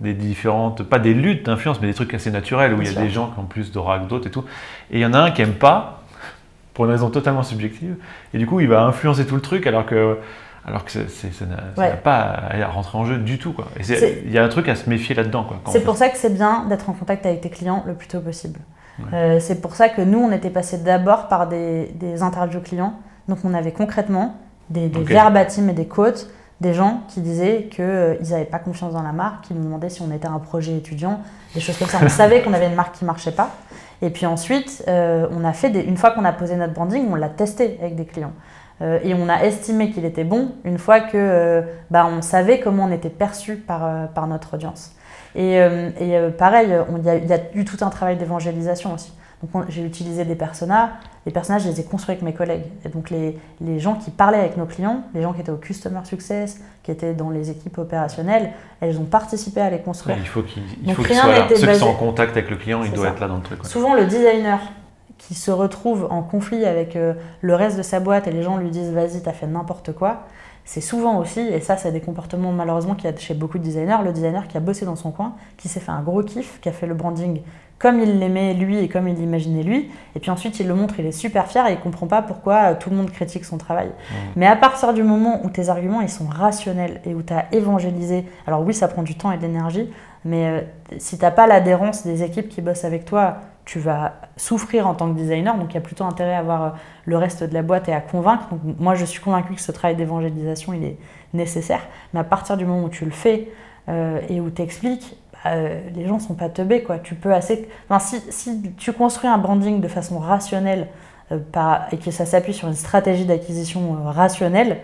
des différentes, pas des luttes d'influence, mais des trucs assez naturels où il y a des gens qui ont plus d'aura que d'autres et tout. Et il y en a un qui aime pas, pour une raison totalement subjective, et du coup, il va influencer tout le truc alors que alors que ça n'a pas à rentrer en jeu du tout. Il y a un truc à se méfier là-dedans. C'est pour ça que c'est bien d'être en contact avec tes clients le plus tôt possible. Euh, c'est pour ça que nous, on était passé d'abord par des, interviews clients. Donc on avait concrètement des, des verbatim et des quotes des gens qui disaient qu'ils euh, n'avaient pas confiance dans la marque, qui nous demandaient si on était un projet étudiant, des choses comme ça. On savait qu'on avait une marque qui ne marchait pas. Et puis ensuite, euh, on a fait une fois qu'on a posé notre branding, on l'a testé avec des clients. Euh, et on a estimé qu'il était bon une fois que euh, bah, on savait comment on était perçu par, euh, par notre audience. Et, et pareil, il y, a eu tout un travail d'évangélisation aussi. Donc j'ai utilisé des personas. Les personnages, je les ai construits avec mes collègues. Et donc les, les, gens qui parlaient avec nos clients, les gens qui étaient au Customer Success, qui étaient dans les équipes opérationnelles, elles ont participé à les construire. il faut qu'ils soient là. Ceux qui sont en contact avec le client, ils doivent être là dans le truc. Souvent, le designer qui se retrouve en conflit avec euh, le reste de sa boîte et les gens lui disent vas-y, t'as fait n'importe quoi, c'est souvent aussi, et ça, c'est des comportements malheureusement qu'il y a chez beaucoup de designers, le designer qui a bossé dans son coin, qui s'est fait un gros kiff, qui a fait le branding comme il l'aimait lui et comme il l'imaginait lui, et puis ensuite il le montre, il est super fier et il comprend pas pourquoi euh, tout le monde critique son travail. Mmh. Mais à partir du moment où tes arguments ils sont rationnels et où tu as évangélisé, alors oui, ça prend du temps et de l'énergie, mais euh, si tu n'as pas l'adhérence des équipes qui bossent avec toi, tu vas souffrir en tant que designer, donc il y a plutôt intérêt à avoir euh, le reste de la boîte et à convaincre. moi, je suis convaincue que ce travail d'évangélisation, il est nécessaire, mais à partir du moment où tu le fais euh, et où tu expliques, bah, euh, les gens sont pas teubés. Quoi. Tu peux assez... si, si, tu construis un branding de façon rationnelle et que ça s'appuie sur une stratégie d'acquisition rationnelle,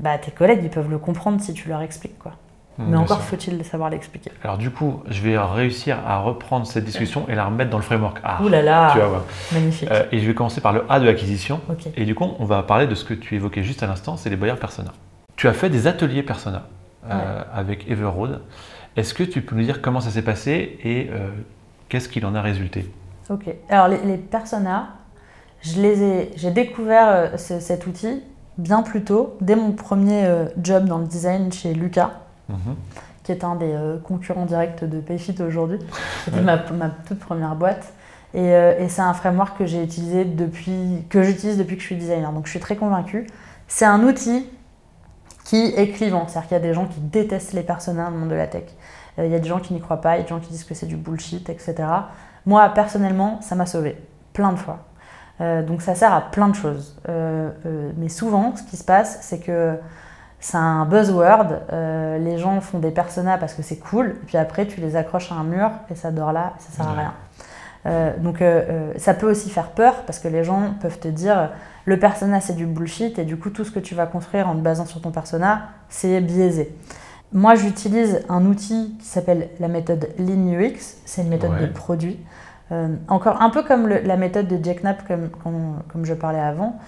bah, tes collègues, ils peuvent le comprendre si tu leur expliques. Quoi. Mm, Mais encore faut-il savoir l'expliquer. Alors du coup, je vais réussir à reprendre cette discussion et la remettre dans le framework A. Ouh là là tu vas voir. Magnifique. Euh, et je vais commencer par le A de l'acquisition. Et du coup, on va parler de ce que tu évoquais juste à l'instant, c'est les buyers persona. Tu as fait des ateliers persona euh, avec Everroad. Est-ce que tu peux nous dire comment ça s'est passé et euh, qu'est-ce qu'il en a résulté? Ok. Alors les, les personas, je les ai, j'ai découvert cet outil bien plus tôt, dès mon premier job dans le design chez Lucas qui est un des euh, concurrents directs de Payfit aujourd'hui. C'était ma, toute première boîte. Euh, et, c'est un framework que j'ai utilisé depuis, que j'utilise depuis que je suis designer. Donc je suis très convaincue. C'est un outil qui est clivant. C'est-à-dire qu'il y a des gens qui détestent les personnages dans le monde de la tech. Euh, il y a des gens qui n'y croient pas, il y a des gens qui disent que c'est du bullshit, etc. Moi, personnellement, ça m'a sauvé plein de fois. donc ça sert à plein de choses. mais souvent, ce qui se passe, c'est que c'est un buzzword. Euh, les gens font des personas parce que c'est cool, et puis après tu les accroches à un mur et ça dort là, ça sert à rien. Euh, donc euh, ça peut aussi faire peur parce que les gens peuvent te dire le persona c'est du bullshit et du coup tout ce que tu vas construire en te basant sur ton persona c'est biaisé. Moi j'utilise un outil qui s'appelle la méthode Lean UX, c'est une méthode de produit. encore un peu comme la méthode de Jack Knapp comme, comme je parlais avant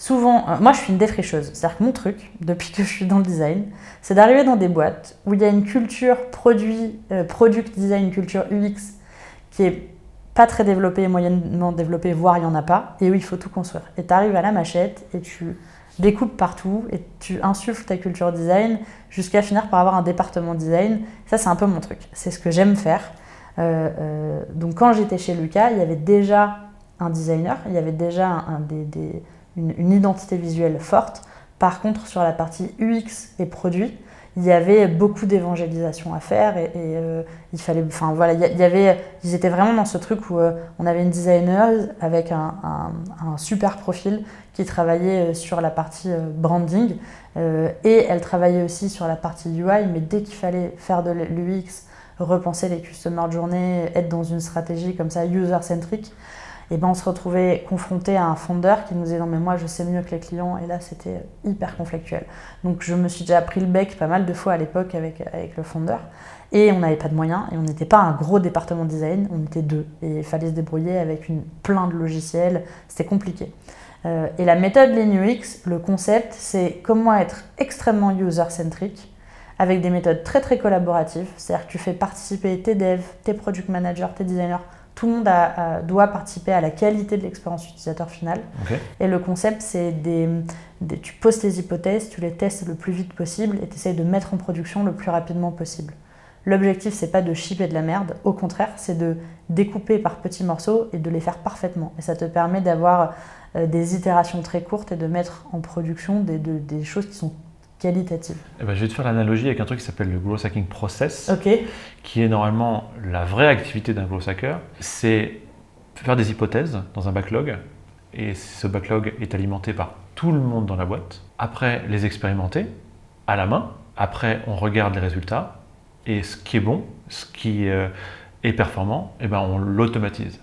souvent, euh, moi je suis une défricheuse, c'est-à-dire que mon truc, [LAUGHS] depuis que je suis dans le design, c'est d'arriver dans des boîtes où il y a une culture produit, euh, product design, culture UX qui est pas très développée, moyennement développée, voire il n'y en a pas, et où il faut tout construire. Et tu arrives à la machette et tu découpes partout et tu insuffles ta culture design jusqu'à finir par avoir un département design. Ça, c'est un peu mon truc. C'est ce que j'aime faire. Euh, donc, quand j'étais chez Lucas, il y avait déjà un designer, il y avait déjà un, des une, identité visuelle forte. Par contre, sur la partie UX et produit, il y avait beaucoup d'évangélisation à faire et, euh, il fallait, enfin voilà, il y avait, ils étaient vraiment dans ce truc où euh, on avait une designer avec un, super profil qui travaillait euh, sur la partie branding et elle travaillait aussi sur la partie UI, mais dès qu'il fallait faire de l'UX, repenser les customer journées, être dans une stratégie comme ça user-centric, et ben on se retrouvait confronté à un fondeur qui nous disait non mais moi je sais mieux que les clients. Et là c'était hyper conflictuel. Donc je me suis déjà pris le bec pas mal de fois à l'époque avec, avec le fondeur. Et on n'avait pas de moyens et on n'était pas un gros département design, on était deux. Et il fallait se débrouiller avec une, plein de logiciels, c'était compliqué. Euh, et la méthode UX, le concept, c'est comment être extrêmement user-centric avec des méthodes très très collaboratives, c'est-à-dire que tu fais participer tes devs, tes product managers, tes designers tout le monde doit participer à la qualité de l'expérience utilisateur finale. Et le concept, c'est des, tu poses tes hypothèses, tu les testes le plus vite possible et tu essayes de mettre en production le plus rapidement possible. L'objectif, c'est pas de shipper de la merde, au contraire, c'est de découper par petits morceaux et de les faire parfaitement. Et ça te permet d'avoir euh, des itérations très courtes et de mettre en production des, des choses qui sont qualitative eh ben, Je vais te faire l'analogie avec un truc qui s'appelle le growth hacking process, Ok. qui est normalement la vraie activité d'un growth hacker. C'est faire des hypothèses dans un backlog, et ce backlog est alimenté par tout le monde dans la boîte. Après, les expérimenter à la main. Après, on regarde les résultats, et ce qui est bon, ce qui euh, est performant, eh ben, on l'automatise.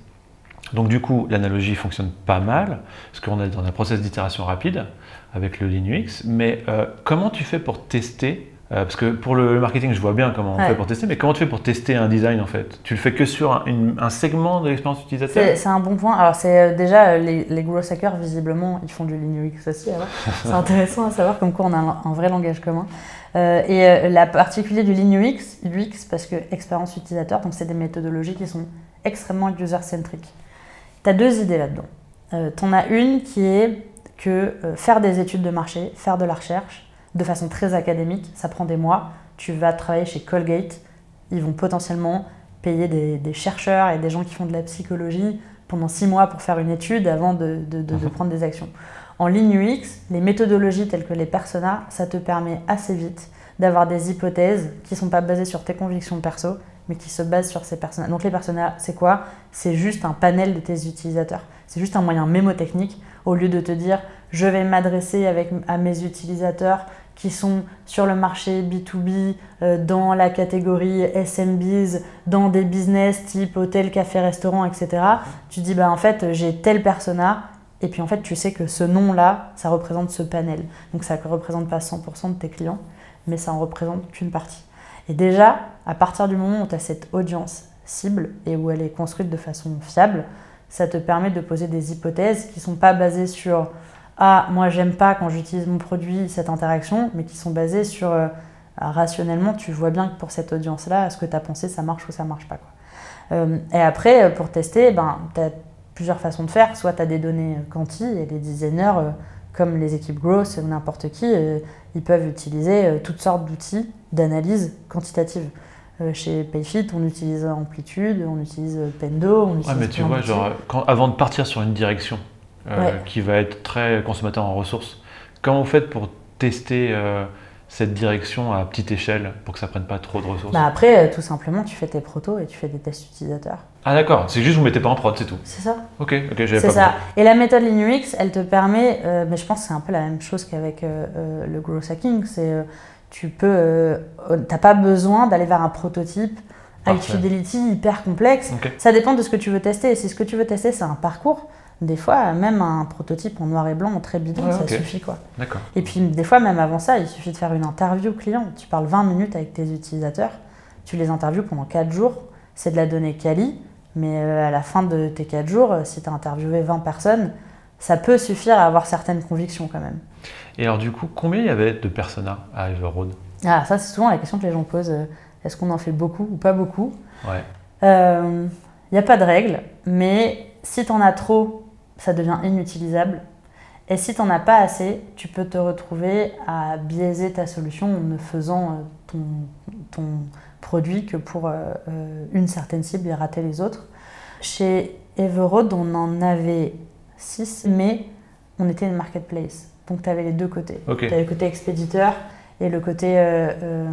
Donc du coup, l'analogie fonctionne pas mal, parce qu'on est dans un process d'itération rapide avec le Linux, mais euh, comment tu fais pour tester Euh, parce que pour le marketing, je vois bien comment on Ouais. fait pour tester, mais comment tu fais pour tester un design en fait? Tu le fais que sur un, une- un segment de l'expérience utilisateur? C'est un bon point. Alors, c'est euh, déjà les, les gros hackers, visiblement, ils font du Linux aussi. C'est [LAUGHS] intéressant à savoir, comme quoi on a un, un vrai langage commun. Euh, et la particulier du UX, UX, parce que expérience utilisateur, donc c'est des méthodologies qui sont extrêmement user-centric. Tu as deux idées là-dedans. Euh, tu en as une qui est que euh, faire des études de marché, faire de la recherche, de façon très académique, ça prend des mois. Tu vas travailler chez Colgate, ils vont potentiellement payer des, des chercheurs et des gens qui font de la psychologie pendant six mois pour faire une étude avant de, de- de- de Mhm. prendre des actions. En ligne UX, les méthodologies telles que les personas, ça te permet assez vite d'avoir des hypothèses qui ne sont pas basées sur tes convictions perso, mais qui se basent sur ces personas. Donc les personas, c'est quoi? C'est juste un panel de tes utilisateurs. C'est juste un moyen mémotechnique au lieu de te dire je vais m'adresser avec, à mes utilisateurs qui sont sur le marché B2B, euh, dans la catégorie SMBs, dans des business type hôtel, café, restaurant, etc. Tu dis, bah, en fait, j'ai tel persona, et puis en fait, tu sais que ce nom-là, ça représente ce panel. Donc ça ne représente pas 100% de tes clients, mais ça en représente qu'une partie. Et déjà, à partir du moment où tu as cette audience cible et où elle est construite de façon fiable, ça te permet de poser des hypothèses qui ne sont pas basées sur ah, moi j'aime pas quand j'utilise mon produit cette interaction, mais qui sont basées sur euh, ah, rationnellement, tu vois bien que pour cette audience-là, ce que tu as pensé, ça marche ou ça marche pas. Quoi. Euh, et après, euh, pour tester, ben, tu as plusieurs façons de faire. Soit tu as des données quanti et les designers, comme les équipes growth ou n'importe qui, ils peuvent utiliser toutes sortes d'outils d'analyse quantitative. Euh, chez Payfit, on utilise Amplitude, on utilise Pendo, on utilise Ouais, mais tu vois, genre, quand, avant de partir sur une direction euh, Ouais. qui va être très consommateur en ressources, comment vous faites pour tester euh, cette direction à petite échelle pour que ça prenne pas trop de ressources? Bah après, tout simplement, tu fais tes protos et tu fais des tests utilisateurs. Ah d'accord, c'est juste vous mettez pas en prod, c'est tout. C'est ça Ok, ok, j'avais C'est pas ça. compris. Et la méthode Linux, elle te permet, mais je pense que c'est un peu la même chose qu'avec le growth hacking, c'est tu peux, euh, t'as pas besoin d'aller vers un prototype high Parfait. fidelity hyper complexe. Ça dépend de ce que tu veux tester. Et si ce que tu veux tester c'est un parcours, des fois même un prototype en noir et blanc très bidon, Ouais, ça suffit quoi. D'accord. Et puis des fois même avant ça, il suffit de faire une interview client. Tu parles 20 minutes avec tes utilisateurs, tu les interviews pendant 4 jours, c'est de la donnée quali, mais euh, à la fin de tes 4 jours, euh, si tu as interviewé 20 personnes, ça peut suffire à avoir certaines convictions quand même. Et alors du coup, combien il y avait de personas à Everroad Ah, ça c'est souvent la question que les gens posent, euh, est-ce qu'on en fait beaucoup ou pas beaucoup? Ouais. Il n'y a pas de règle, mais si tu en as trop, ça devient inutilisable. Et si tu n'en as pas assez, tu peux te retrouver à biaiser ta solution en ne faisant euh, ton, ton produit que pour euh, euh, une certaine cible et rater les autres. Chez Everroad, on en avait 6, mais on était une marketplace. Donc tu avais les deux côtés. Tu avais le côté expéditeur et le côté... euh, euh,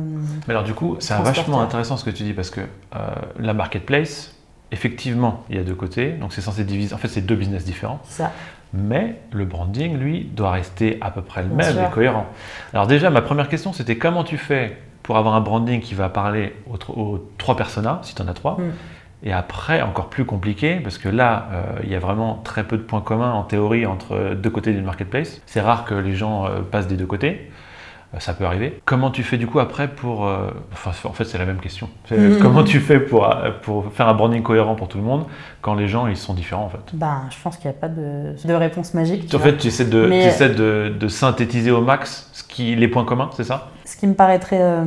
Mais alors du coup, c'est vachement intéressant ce que tu dis parce que euh, la marketplace, effectivement, il y a deux côtés, donc c'est censé diviser. En fait, c'est deux business différents. ça. Mais le branding, lui, doit rester à peu près le Bien même sûr. et cohérent. Alors déjà, ma première question, c'était comment tu fais pour avoir un branding qui va parler aux, tro- aux trois personas, si tu en as trois. Mm. Et après, encore plus compliqué, parce que là, euh, il y a vraiment très peu de points communs en théorie entre deux côtés d'une marketplace. C'est rare que les gens euh, passent des deux côtés. Euh, Ça peut arriver. Comment tu fais du coup après pour... Enfin, en fait, c'est la même question. Mhm. Comment tu fais pour, pour faire un branding cohérent pour tout le monde quand les gens, ils sont différents en fait? Ben, je pense qu'il n'y a pas de, de réponse magique. tu en vois. fait, tu essaies de, Mais- tu essaies de, de synthétiser au max ce qui, les points communs, c'est ça? Ce qui me paraît très euh,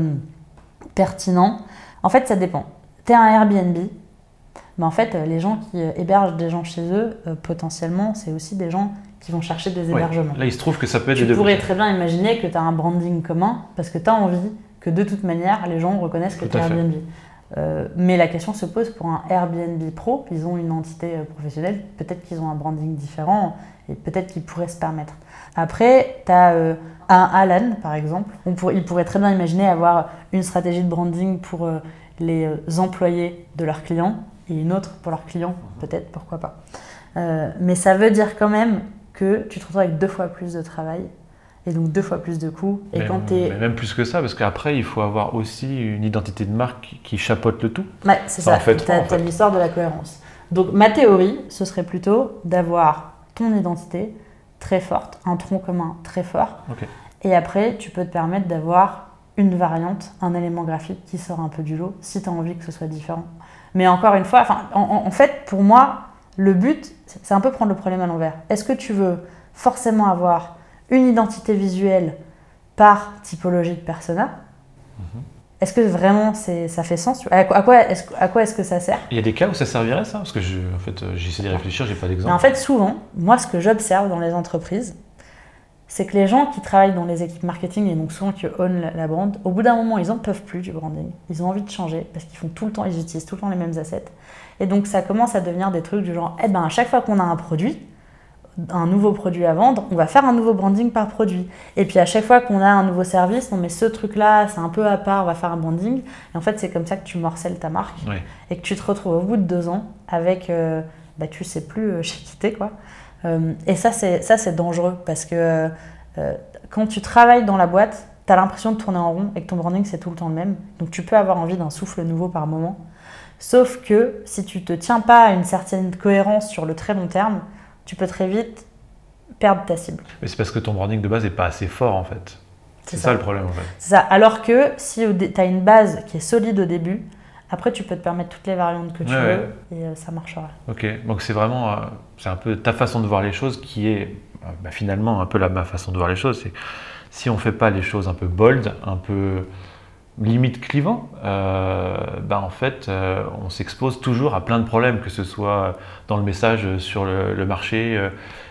pertinent, en fait, ça dépend. Tu es un Airbnb, mais en fait, les gens qui euh, hébergent des gens chez eux, euh, potentiellement, c'est aussi des gens qui vont chercher des Ouais. hébergements. Là, il se trouve que ça peut être Tu deux. pourrais très bien imaginer que tu as un branding commun parce que tu as envie que de toute manière, les gens reconnaissent que tu es. Airbnb. Euh, mais la question se pose pour un Airbnb Pro, ils ont une entité professionnelle, peut-être qu'ils ont un branding différent et peut-être qu'ils pourraient se permettre. Après, tu as un Alan, par exemple. On pour- il pourrait très bien imaginer avoir une stratégie de branding pour euh, les employés de leurs clients et une autre pour leurs clients, peut-être, pourquoi pas. Euh, mais ça veut dire quand même que tu te retrouves avec deux fois plus de travail et donc deux fois plus de coûts. Et mais, quand es mais même plus que ça, parce qu'après, il faut avoir aussi une identité de marque qui- chapeaute le tout. Ouais, c'est Ça ça. en fait Tu en fait. l'histoire de la cohérence. Donc, ma théorie, ce serait plutôt d'avoir ton identité très forte, un tronc commun très fort. Ok. Et après, tu peux te permettre d'avoir une variante, un élément graphique qui sort un peu du lot, si tu as envie que ce soit différent. Mais encore une fois, en, en fait, pour moi, le but, c'est un peu prendre le problème à l'envers. Est-ce que tu veux forcément avoir une identité visuelle par typologie de persona? Mhm. Est-ce que vraiment ça fait sens? À quoi est-ce que ça sert? Il y a des cas où ça servirait ça? Parce que je, en fait, euh, j'essaie d'y réfléchir, j'ai pas d'exemple. En fait, souvent, moi, ce que j'observe dans les entreprises, c'est que les gens qui travaillent dans les équipes marketing et donc souvent qui own la, brand, au bout d'un moment, ils n'en peuvent plus du branding. Ils ont envie de changer parce qu'ils font tout le temps, ils utilisent tout le temps les mêmes assets. Et donc ça commence à devenir des trucs du genre, eh ben à chaque fois qu'on a un produit, un nouveau produit à vendre, on va faire un nouveau branding par produit. Et puis à chaque fois qu'on a un nouveau service, on met ce truc-là, c'est un peu à part, on va faire un branding. Et en fait, c'est comme ça que tu morcelles ta marque et que tu te retrouves au bout de deux ans avec, euh, bah, tu sais plus euh, [LAUGHS] chez qui t'es quoi. Euh, et ça, c'est dangereux parce que quand tu travailles dans la boîte, tu as l'impression de tourner en rond et que ton branding c'est tout le temps le même. Donc tu peux avoir envie d'un souffle nouveau par moment. Sauf que si tu te tiens pas à une certaine cohérence sur le très long terme, tu peux très vite perdre ta cible. Mais c'est parce que ton branding de base n'est pas assez fort en fait. C'est ça. le problème en fait. C'est ça. Alors que si tu as une base qui est solide au début, après tu peux te permettre toutes les variantes que tu veux et euh, ça marchera. Ok, donc c'est vraiment euh, c'est un peu ta façon de voir les choses qui est euh, bah, finalement un peu la ma façon de voir les choses. C'est si on fait pas les choses un peu bold, un peu limite clivant, ben en fait, on s'expose toujours à plein de problèmes, que ce soit dans le message sur le, marché euh,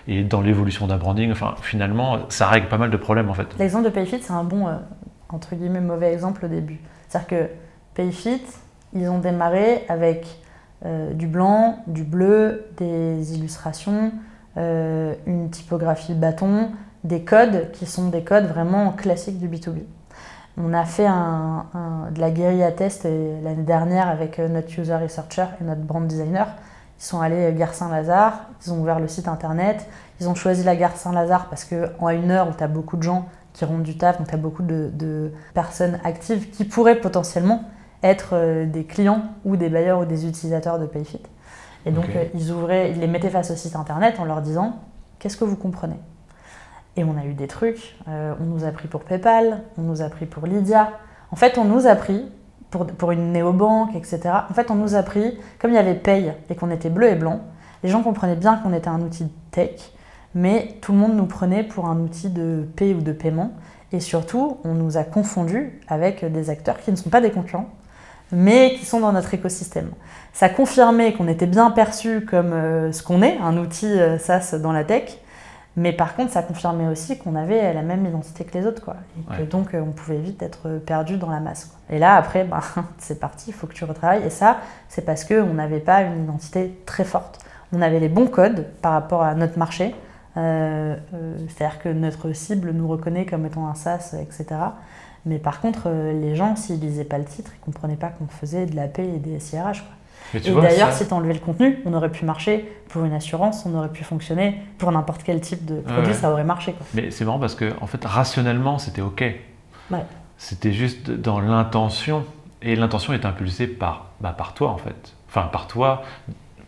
et dans l'évolution d'un branding. Enfin, finalement, ça règle pas mal de problèmes en fait. L'exemple de Payfit, c'est un bon, entre guillemets, mauvais exemple au début. C'est-à-dire que Payfit, ils ont démarré avec du blanc, du bleu, des illustrations, une typographie bâton, des codes qui sont des codes vraiment classiques du B2B. On a fait de la guérilla test l'année dernière avec euh, notre user researcher et notre brand designer. Ils sont allés à Gare Saint-Lazare, ils ont ouvert le site internet, ils ont choisi la gare Saint-Lazare parce qu'en une heure où tu as beaucoup de gens qui rentrent du taf, donc tu as beaucoup de, personnes actives qui pourraient potentiellement être euh, des clients ou des bailleurs ou des utilisateurs de Payfit. Et donc euh, ils ouvraient, ils les mettaient face au site internet en leur disant qu'est-ce que vous comprenez? Et on a eu des trucs. Euh, on nous a pris pour PayPal, on nous a pris pour Lydia. En fait, on nous a pris pour, pour une néobanque, etc. En fait, on nous a pris, comme il y avait Pay et qu'on était bleu et blanc, les gens comprenaient bien qu'on était un outil de tech, mais tout le monde nous prenait pour un outil de paye ou de paiement. Et surtout, on nous a confondus avec des acteurs qui ne sont pas des concurrents, mais qui sont dans notre écosystème. Ça confirmait qu'on était bien perçu comme euh, ce qu'on est, un outil euh, SaaS dans la tech, mais par contre, ça confirmait aussi qu'on avait la même identité que les autres, quoi. Et que donc, euh, on pouvait vite être perdu dans la masse. Et là, après, ben, [LAUGHS] c'est parti, il faut que tu retravailles. Et ça, c'est parce qu'on n'avait pas une identité très forte. On avait les bons codes par rapport à notre marché. Euh, c'est-à-dire que notre cible nous reconnaît comme étant un SaaS, etc. Mais par contre, les gens, s'ils lisaient pas le titre, ils comprenaient pas qu'on faisait de la paix et des SIRH. Quoi et d'ailleurs, si tu enlevais le contenu, on aurait pu marcher pour une assurance, on aurait pu fonctionner pour n'importe quel type de produit, ça aurait marché. Quoi. Mais c'est marrant parce que, en fait, rationnellement, c'était OK. C'était juste dans l'intention. Et l'intention est impulsée par, bah, par toi, en fait. Enfin, par toi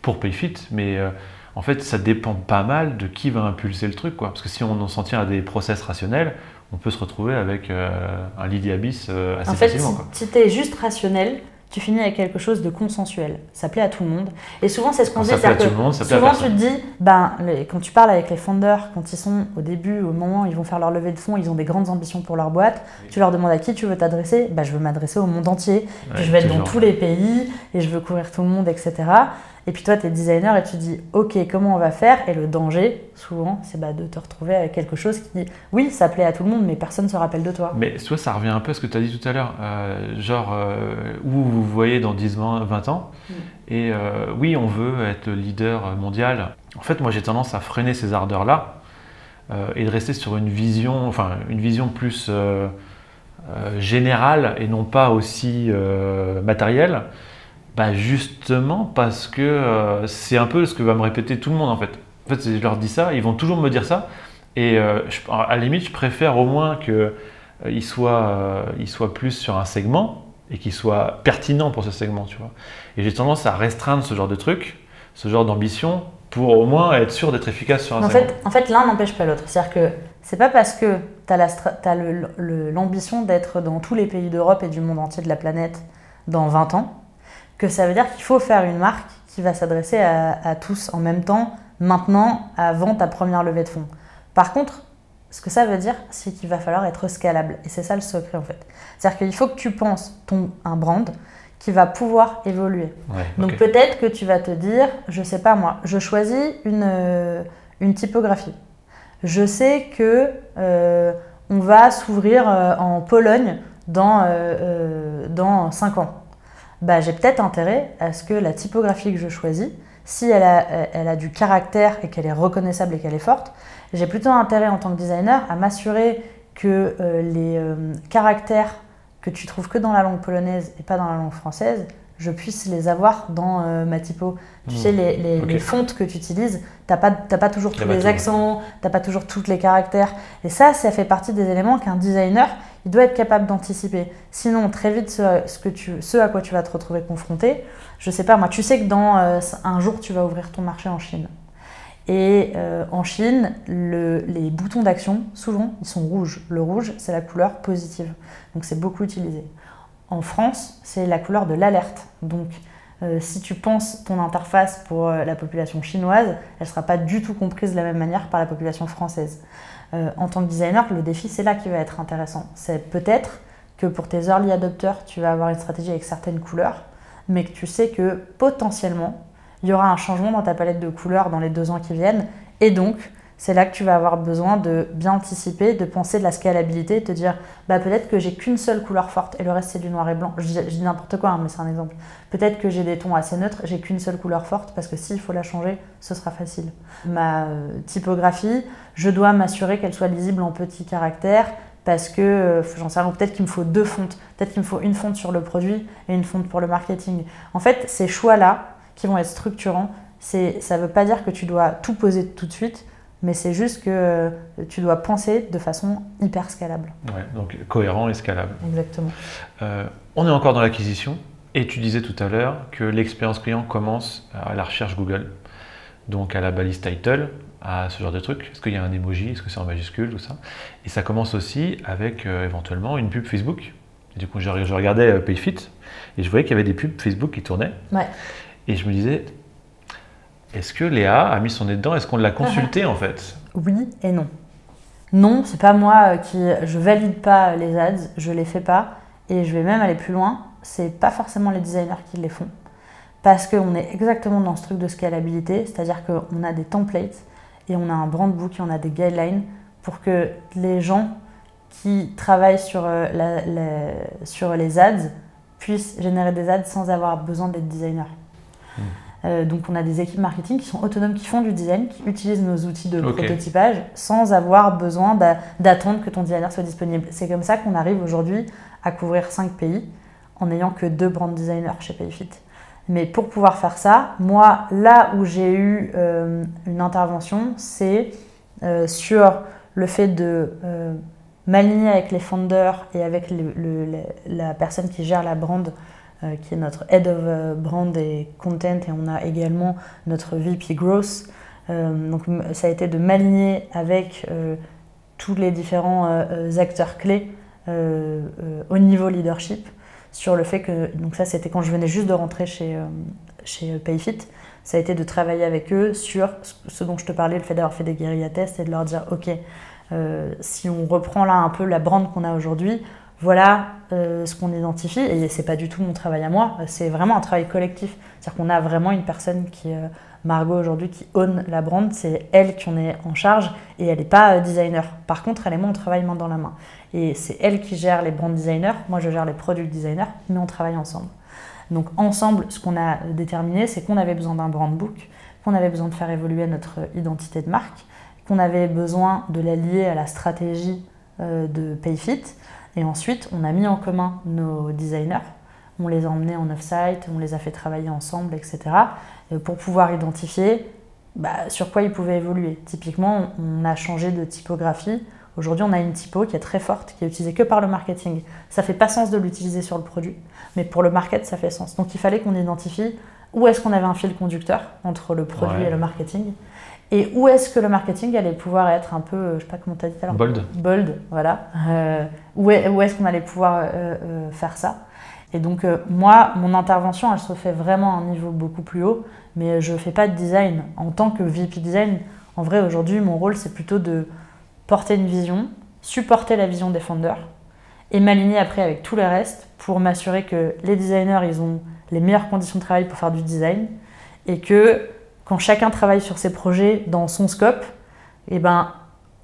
pour PayFit, mais euh, en fait, ça dépend pas mal de qui va impulser le truc. Quoi. Parce que si on s'en tient à des process rationnels, on peut se retrouver avec euh, un lit diabis euh, assez en fait, facilement. Si, si tu es juste rationnel, tu finis avec quelque chose de consensuel. Ça plaît à tout le monde. Et souvent, c'est ce qu'on dit. Ça plaît à tout le monde, ça plaît souvent, tu te dis, ben, quand tu parles avec les founders, quand ils sont au début, au moment où ils vont faire leur levée de fonds, ils ont des grandes ambitions pour leur boîte. Tu leur demandes à qui tu veux t'adresser. Ben, je veux m'adresser au monde entier. je vais être dans tous les pays et je veux couvrir tout le monde, etc. Et puis toi, tu es designer et tu dis, OK, comment on va faire? Et le danger, souvent, c'est bah, de te retrouver avec quelque chose qui, oui, ça plaît à tout le monde, mais personne ne se rappelle de toi. Mais soit ça revient un peu à ce que tu as dit tout à l'heure, euh, genre euh, où vous vous voyez dans 10, 20, ans. Mm. Et euh, oui, on veut être leader mondial. En fait, moi, j'ai tendance à freiner ces ardeurs-là et de rester sur une vision, enfin, une vision plus générale et non pas aussi matérielle. Bah justement parce que euh, c'est un peu ce que va me répéter tout le monde en fait. En fait, je leur dis ça, ils vont toujours me dire ça. Et euh, à la limite, je préfère au moins qu'ils euh, soient, soient plus sur un segment et qu'ils soient pertinents pour ce segment, tu vois. Et j'ai tendance à restreindre ce genre de truc, ce genre d'ambition, pour au moins être sûr d'être efficace sur un en segment. fait, en fait, l'un n'empêche pas l'autre. C'est-à-dire que c'est pas parce que tu as l'ambition d'être dans tous les pays d'Europe et du monde entier de la planète dans 20 ans que ça veut dire qu'il faut faire une marque qui va s'adresser à, à tous en même temps, maintenant, avant ta première levée de fonds. Par contre, ce que ça veut dire, c'est qu'il va falloir être scalable. Et c'est ça le secret en fait. C'est-à-dire qu'il faut que tu penses ton, un brand qui va pouvoir évoluer. Ouais, Donc peut-être que tu vas te dire, je sais pas moi, je choisis une, euh, une typographie. Je sais que euh, on va s'ouvrir euh, en Pologne dans, dans 5 ans. Bah, j'ai peut-être intérêt à ce que la typographie que je choisis, si elle a, elle a du caractère et qu'elle est reconnaissable et qu'elle est forte, j'ai plutôt intérêt en tant que designer à m'assurer que euh, les euh, caractères que tu trouves que dans la langue polonaise et pas dans la langue française, je puisse les avoir dans euh, ma typo. Tu Hmm. sais, les, les- fontes que tu utilises, t'as pas, pas toujours tous les accents, t'as pas toujours tous les caractères. Et ça, ça fait partie des éléments qu'un designer, il doit être capable d'anticiper. Sinon, très vite, ce, à quoi tu vas te retrouver confronté, je sais pas, moi, tu sais que dans euh, un jour, tu vas ouvrir ton marché en Chine. Et euh, en Chine, le- les boutons d'action, souvent, ils sont rouges. Le rouge, c'est la couleur positive. Donc c'est beaucoup utilisé. En France, c'est la couleur de l'alerte. Donc euh, si tu penses ton interface pour la population chinoise, elle ne sera pas du tout comprise de la même manière par la population française. Euh, en tant que designer, le défi, c'est là qui va être intéressant. C'est peut-être que pour tes early adopters, tu vas avoir une stratégie avec certaines couleurs, mais que tu sais que potentiellement, il y aura un changement dans ta palette de couleurs dans les deux ans qui viennent. Et donc, c'est là que tu vas avoir besoin de bien anticiper, de penser de la scalabilité, de te dire bah, peut-être que j'ai qu'une seule couleur forte et le reste c'est du noir et blanc. Je dis, n'importe quoi, hein, mais c'est un exemple. Peut-être que j'ai des tons assez neutres, j'ai qu'une seule couleur forte parce que s'il faut la changer, ce sera facile. Ma euh, typographie, je dois m'assurer qu'elle soit lisible en petits caractères parce que euh, j'en sais rien, peut-être qu'il me faut deux fontes, peut-être qu'il me faut une fonte sur le produit et une fonte pour le marketing. En fait, ces choix-là qui vont être structurants, ça ne veut pas dire que tu dois tout poser tout de suite, mais c'est juste que euh, tu dois penser de façon hyper scalable. Ouais, donc cohérent et scalable. Exactement. Euh, on est encore dans l'acquisition et tu disais tout à l'heure que l'expérience client commence à la recherche Google, donc à la balise title, à ce genre de truc. Est-ce qu'il y a un emoji? Est-ce que c'est en majuscule Tout ça? Et ça commence aussi avec euh, éventuellement une pub Facebook. Et du coup, je, je regardais euh, PayFit et je voyais qu'il y avait des pubs Facebook qui tournaient. Ouais. Et je me disais, est-ce que Léa a mis son nez dedans? Est-ce qu'on l'a consulté en fait? Oui et non. Non, c'est pas moi euh, qui. Je valide pas les ads, je les fais pas. Et je vais même aller plus loin, c'est pas forcément les designers qui les font. Parce qu'on est exactement dans ce truc de scalabilité, c'est-à-dire qu'on a des templates et on a un brand book et on a des guidelines pour que les gens qui travaillent sur, euh, la- la- sur les ads puissent générer des ads sans avoir besoin d'être designer. Hmm. Euh, donc on a des équipes marketing qui sont autonomes, qui font du design, qui utilisent nos outils de prototypage sans avoir besoin d'a- d'attendre que ton designer soit disponible. C'est comme ça qu'on arrive aujourd'hui à couvrir 5 pays en n'ayant que deux brand designers chez Payfit. Mais pour pouvoir faire ça, moi, là où j'ai eu euh, une intervention, c'est euh, sur le fait de m'aligner avec les founders et avec le- le- le- la personne qui gère la brand, qui est notre head of euh, brand et content, et on a également notre VP growth. Euh, donc ça a été de m'aligner avec euh, tous les différents euh, euh, acteurs clés euh, euh, au niveau leadership sur le fait que, donc ça c'était quand je venais juste de rentrer chez, euh, chez Payfit, ça a été de travailler avec eux sur ce- dont je te parlais, le fait d'avoir fait des guérilla tests et de leur dire, ok, euh, si on reprend là un peu la brand qu'on a aujourd'hui, voilà euh, ce qu'on identifie, et c'est pas du tout mon travail à moi, c'est vraiment un travail collectif. C'est-à-dire qu'on a vraiment une personne qui, euh, Margot aujourd'hui, qui own la brand, c'est elle qui en est en charge, et elle n'est pas euh, designer. Par contre, elle et moi, on travaille main dans la main. Et c'est elle qui gère les brand designers, moi je gère les product designers, mais on travaille ensemble. Donc ensemble, ce qu'on a déterminé, c'est qu'on avait besoin d'un brand book, qu'on avait besoin de faire évoluer notre identité de marque, qu'on avait besoin de la lier à la stratégie de Payfit. Et ensuite, on a mis en commun nos designers. On les a emmenés en off-site, on les a fait travailler ensemble, etc. euh, pour pouvoir identifier bah, sur quoi ils pouvaient évoluer. Typiquement, on a changé de typographie. Aujourd'hui, on a une typo qui est très forte, qui est utilisée que par le marketing. Ça fait pas sens de l'utiliser sur le produit, mais pour le market, ça fait sens. Donc il fallait qu'on identifie où est-ce qu'on avait un fil conducteur entre le produit Ouais. et le marketing et où est-ce que le marketing allait pouvoir être un peu, euh, je sais pas comment tu as dit tout à l'heure, Bold. bold, voilà. Euh, où est- où est-ce qu'on allait pouvoir euh, euh, faire ça? Et donc, moi, mon intervention, elle se fait vraiment à un niveau beaucoup plus haut, mais je fais pas de design. En tant que VP design, en vrai, aujourd'hui, mon rôle, c'est plutôt de porter une vision, supporter la vision des founders et m'aligner après avec tout le reste pour m'assurer que les designers, ils ont les meilleures conditions de travail pour faire du design et que quand chacun travaille sur ses projets dans son scope, et ben,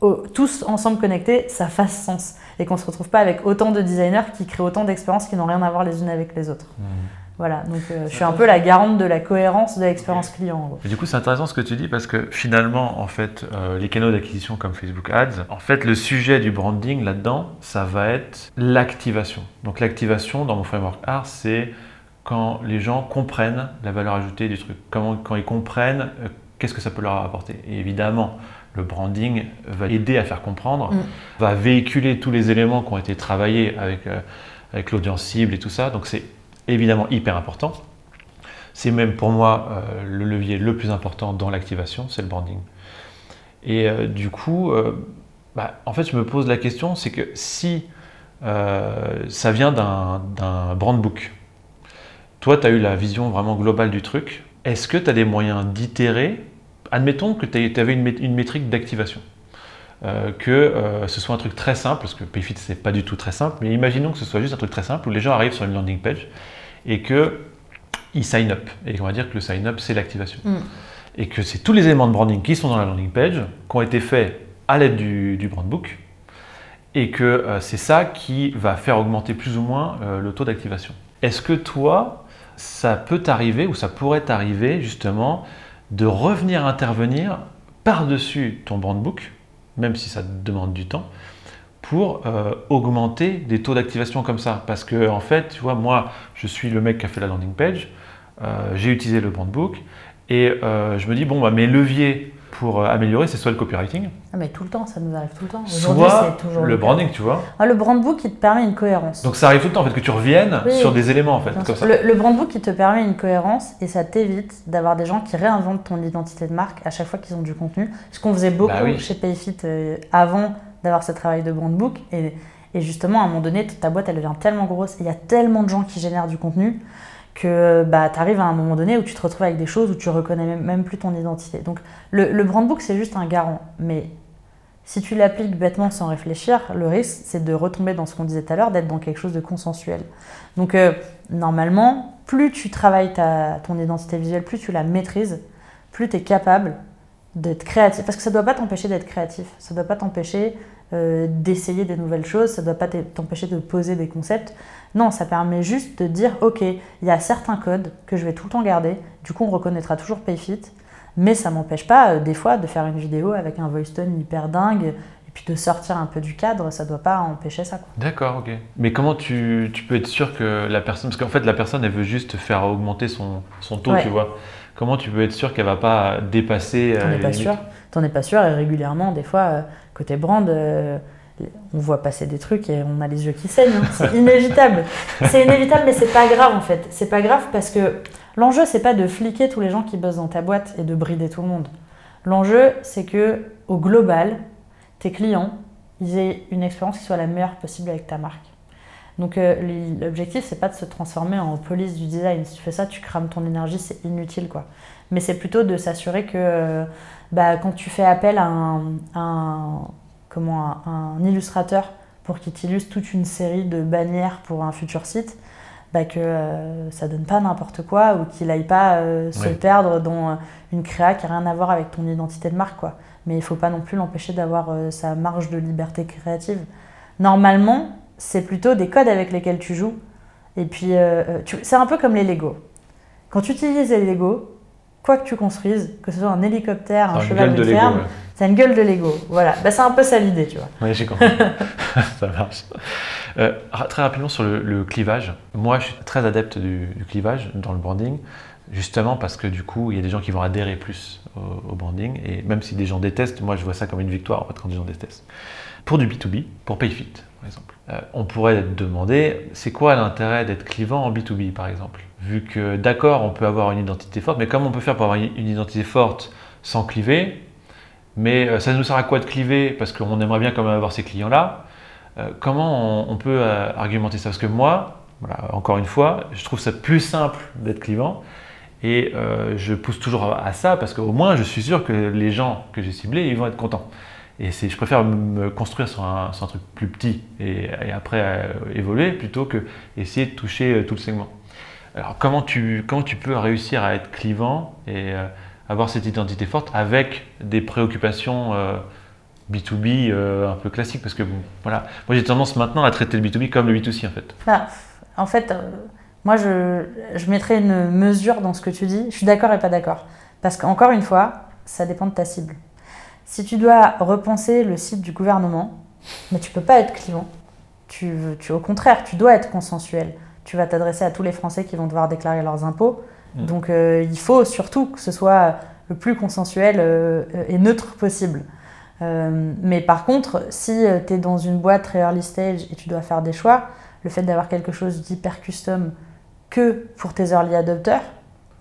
au- tous ensemble connectés, ça fasse sens. Et qu'on se retrouve pas avec autant de designers qui créent autant d'expériences qui n'ont rien à voir les unes avec les autres. Voilà, donc euh, je suis un peu la garante de la cohérence de l'expérience client. Et du coup, c'est intéressant ce que tu dis parce que finalement, en fait, euh, les canaux d'acquisition comme Facebook Ads, en fait, le sujet du branding là-dedans, ça va être l'activation. Donc, l'activation dans mon framework art, c'est quand les gens comprennent la valeur ajoutée du truc, comment, quand ils comprennent euh, qu'est-ce que ça peut leur apporter. Et évidemment, le branding va aider à faire comprendre, Mm. va véhiculer tous les éléments qui ont été travaillés avec, euh, avec l'audience cible et tout ça. Donc, c'est évidemment hyper important. C'est même pour moi euh, le levier le plus important dans l'activation, c'est le branding. Et du coup, bah, en fait, je me pose la question, c'est que si ça vient d'un brand book, toi, tu as eu la vision vraiment globale du truc, est-ce que tu as des moyens d'itérer? Admettons que tu avais une, mét- une métrique d'activation. Euh, que euh, ce soit un truc très simple, parce que Payfit c'est pas du tout très simple, mais imaginons que ce soit juste un truc très simple où les gens arrivent sur une landing page et que ils sign up. Et on va dire que le sign up c'est l'activation. Mm. Et que c'est tous les éléments de branding qui sont dans la landing page, qui ont été faits à l'aide du, du brand book, et que euh, c'est ça qui va faire augmenter plus ou moins le taux d'activation. Est-ce que toi, ça peut t'arriver ou ça pourrait t'arriver justement de revenir intervenir par-dessus ton brand book, même si ça demande du temps, pour euh, augmenter des taux d'activation comme ça. Parce que en fait, tu vois, moi, je suis le mec qui a fait la landing page, euh, j'ai utilisé le brand book, et euh, je me dis, bon, bah, mes leviers pour euh, améliorer, c'est soit le copywriting, Ah, mais tout le temps, ça nous arrive tout le temps. Soit toujours le branding, tu vois. Ah, le brand book, il te permet une cohérence. Donc ça arrive tout le temps, en fait, que tu reviennes Oui, sur oui. des éléments, en fait, comme ça. Le, le brand book, il te permet une cohérence et ça t'évite d'avoir des gens qui réinventent ton identité de marque à chaque fois qu'ils ont du contenu. Ce qu'on faisait beaucoup Bah oui. chez Payfit euh, avant d'avoir ce travail de brand book. Et, et justement, à un moment donné, ta boîte, elle devient tellement grosse et il y a tellement de gens qui génèrent du contenu que bah, tu arrives à un moment donné où tu te retrouves avec des choses où tu reconnais même, plus ton identité. Donc le, le brand book, c'est juste un garant. Mais si tu l'appliques bêtement sans réfléchir, le risque, c'est de retomber dans ce qu'on disait tout à l'heure, d'être dans quelque chose de consensuel. Donc, euh, normalement, plus tu travailles ta, ton identité visuelle, plus tu la maîtrises, plus tu es capable d'être créatif. Parce que ça ne doit pas t'empêcher d'être créatif. Ça ne doit pas t'empêcher euh, d'essayer des nouvelles choses. Ça ne doit pas t'e- t'empêcher de poser des concepts. Non, ça permet juste de dire, OK, il y a certains codes que je vais tout le temps garder. Du coup, on reconnaîtra toujours Payfit. Mais ça m'empêche pas, euh, des fois, de faire une vidéo avec un voice tone hyper dingue et puis de sortir un peu du cadre. Ça doit pas empêcher ça. D'accord, ok. Mais comment tu, tu peux être sûr que la personne, parce qu'en fait la personne elle veut juste faire augmenter son, son taux, Ouais. tu vois. Comment tu peux être sûr qu'elle va pas dépasser T'en euh, es les pas limites? Sûr. T'en es pas sûr et régulièrement, des fois, euh, côté brand, euh, on voit passer des trucs et on a les yeux qui saignent. hein. C'est inévitable. C'est inévitable, mais c'est pas grave en fait. C'est pas grave parce que l'enjeu, c'est pas de fliquer tous les gens qui bossent dans ta boîte et de brider tout le monde. L'enjeu, c'est que au global, tes clients, ils aient une expérience qui soit la meilleure possible avec ta marque. Donc euh, l'objectif, c'est pas de se transformer en police du design. Si tu fais ça, tu crames ton énergie, c'est inutile quoi. Mais c'est plutôt de s'assurer que euh, bah, quand tu fais appel à un, un- comment, un, un illustrateur pour qu'il t'illustre toute une série de bannières pour un futur site, bah, que euh, ça donne pas n'importe quoi ou qu'il aille pas euh, se perdre dans euh, une créa qui a rien à voir avec ton identité de marque. Quoi. Mais il faut pas non plus l'empêcher d'avoir sa marge de liberté créative. Normalement, c'est plutôt des codes avec lesquels tu joues. Et puis, tu- c'est un peu comme les Lego. Quand tu utilises les Lego, quoi que tu construises, que ce soit un hélicoptère, un cheval de ferme, ouais. c'est une gueule de Lego. Voilà, bah, c'est un peu ça l'idée, tu vois. Oui, j'ai compris. [LAUGHS] ça marche. Euh, très rapidement sur le, le clivage. Moi, je suis très adepte du, du clivage dans le branding justement parce que du coup, il y a des gens qui vont adhérer plus au, branding, et même si des gens détestent, moi je vois ça comme une victoire en fait, quand des gens détestent. Pour du B2B, pour PayFit par exemple, euh, on pourrait demander c'est quoi l'intérêt d'être clivant en B2B par exemple? Vu que d'accord, on peut avoir une identité forte, mais comment on peut faire pour avoir une identité forte sans cliver Mais euh, ça nous sert à quoi de cliver Parce qu'on aimerait bien quand même avoir ces clients-là? Euh, comment on, peut argumenter ça? Parce que moi, voilà, encore une fois, je trouve ça plus simple d'être clivant. Et euh, je pousse toujours à ça parce qu'au moins je suis sûr que les gens que j'ai ciblés, ils vont être contents. Et je préfère me construire sur un, truc plus petit et, après euh, évoluer plutôt que essayer de toucher euh, tout le segment. Alors comment tu, comment tu peux réussir à être clivant et avoir cette identité forte avec des préoccupations B2B un peu classiques? Parce que voilà, moi j'ai tendance maintenant à traiter le B2B comme le B2C en fait. Bah, en fait, moi, je, je mettrais une mesure dans ce que tu dis. Je suis d'accord et pas d'accord. Parce qu'encore une fois, ça dépend de ta cible. Si tu dois repenser le site du gouvernement, mais tu peux pas être clivant. Tu, tu, au contraire, tu dois être consensuel. Tu vas t'adresser à tous les Français qui vont devoir déclarer leurs impôts. Mm. Donc euh, il faut surtout que ce soit le plus consensuel euh, et neutre possible. Euh, mais par contre, si tu es dans une boîte très early stage et tu dois faire des choix, le fait d'avoir quelque chose d'hyper custom que pour tes early adopters,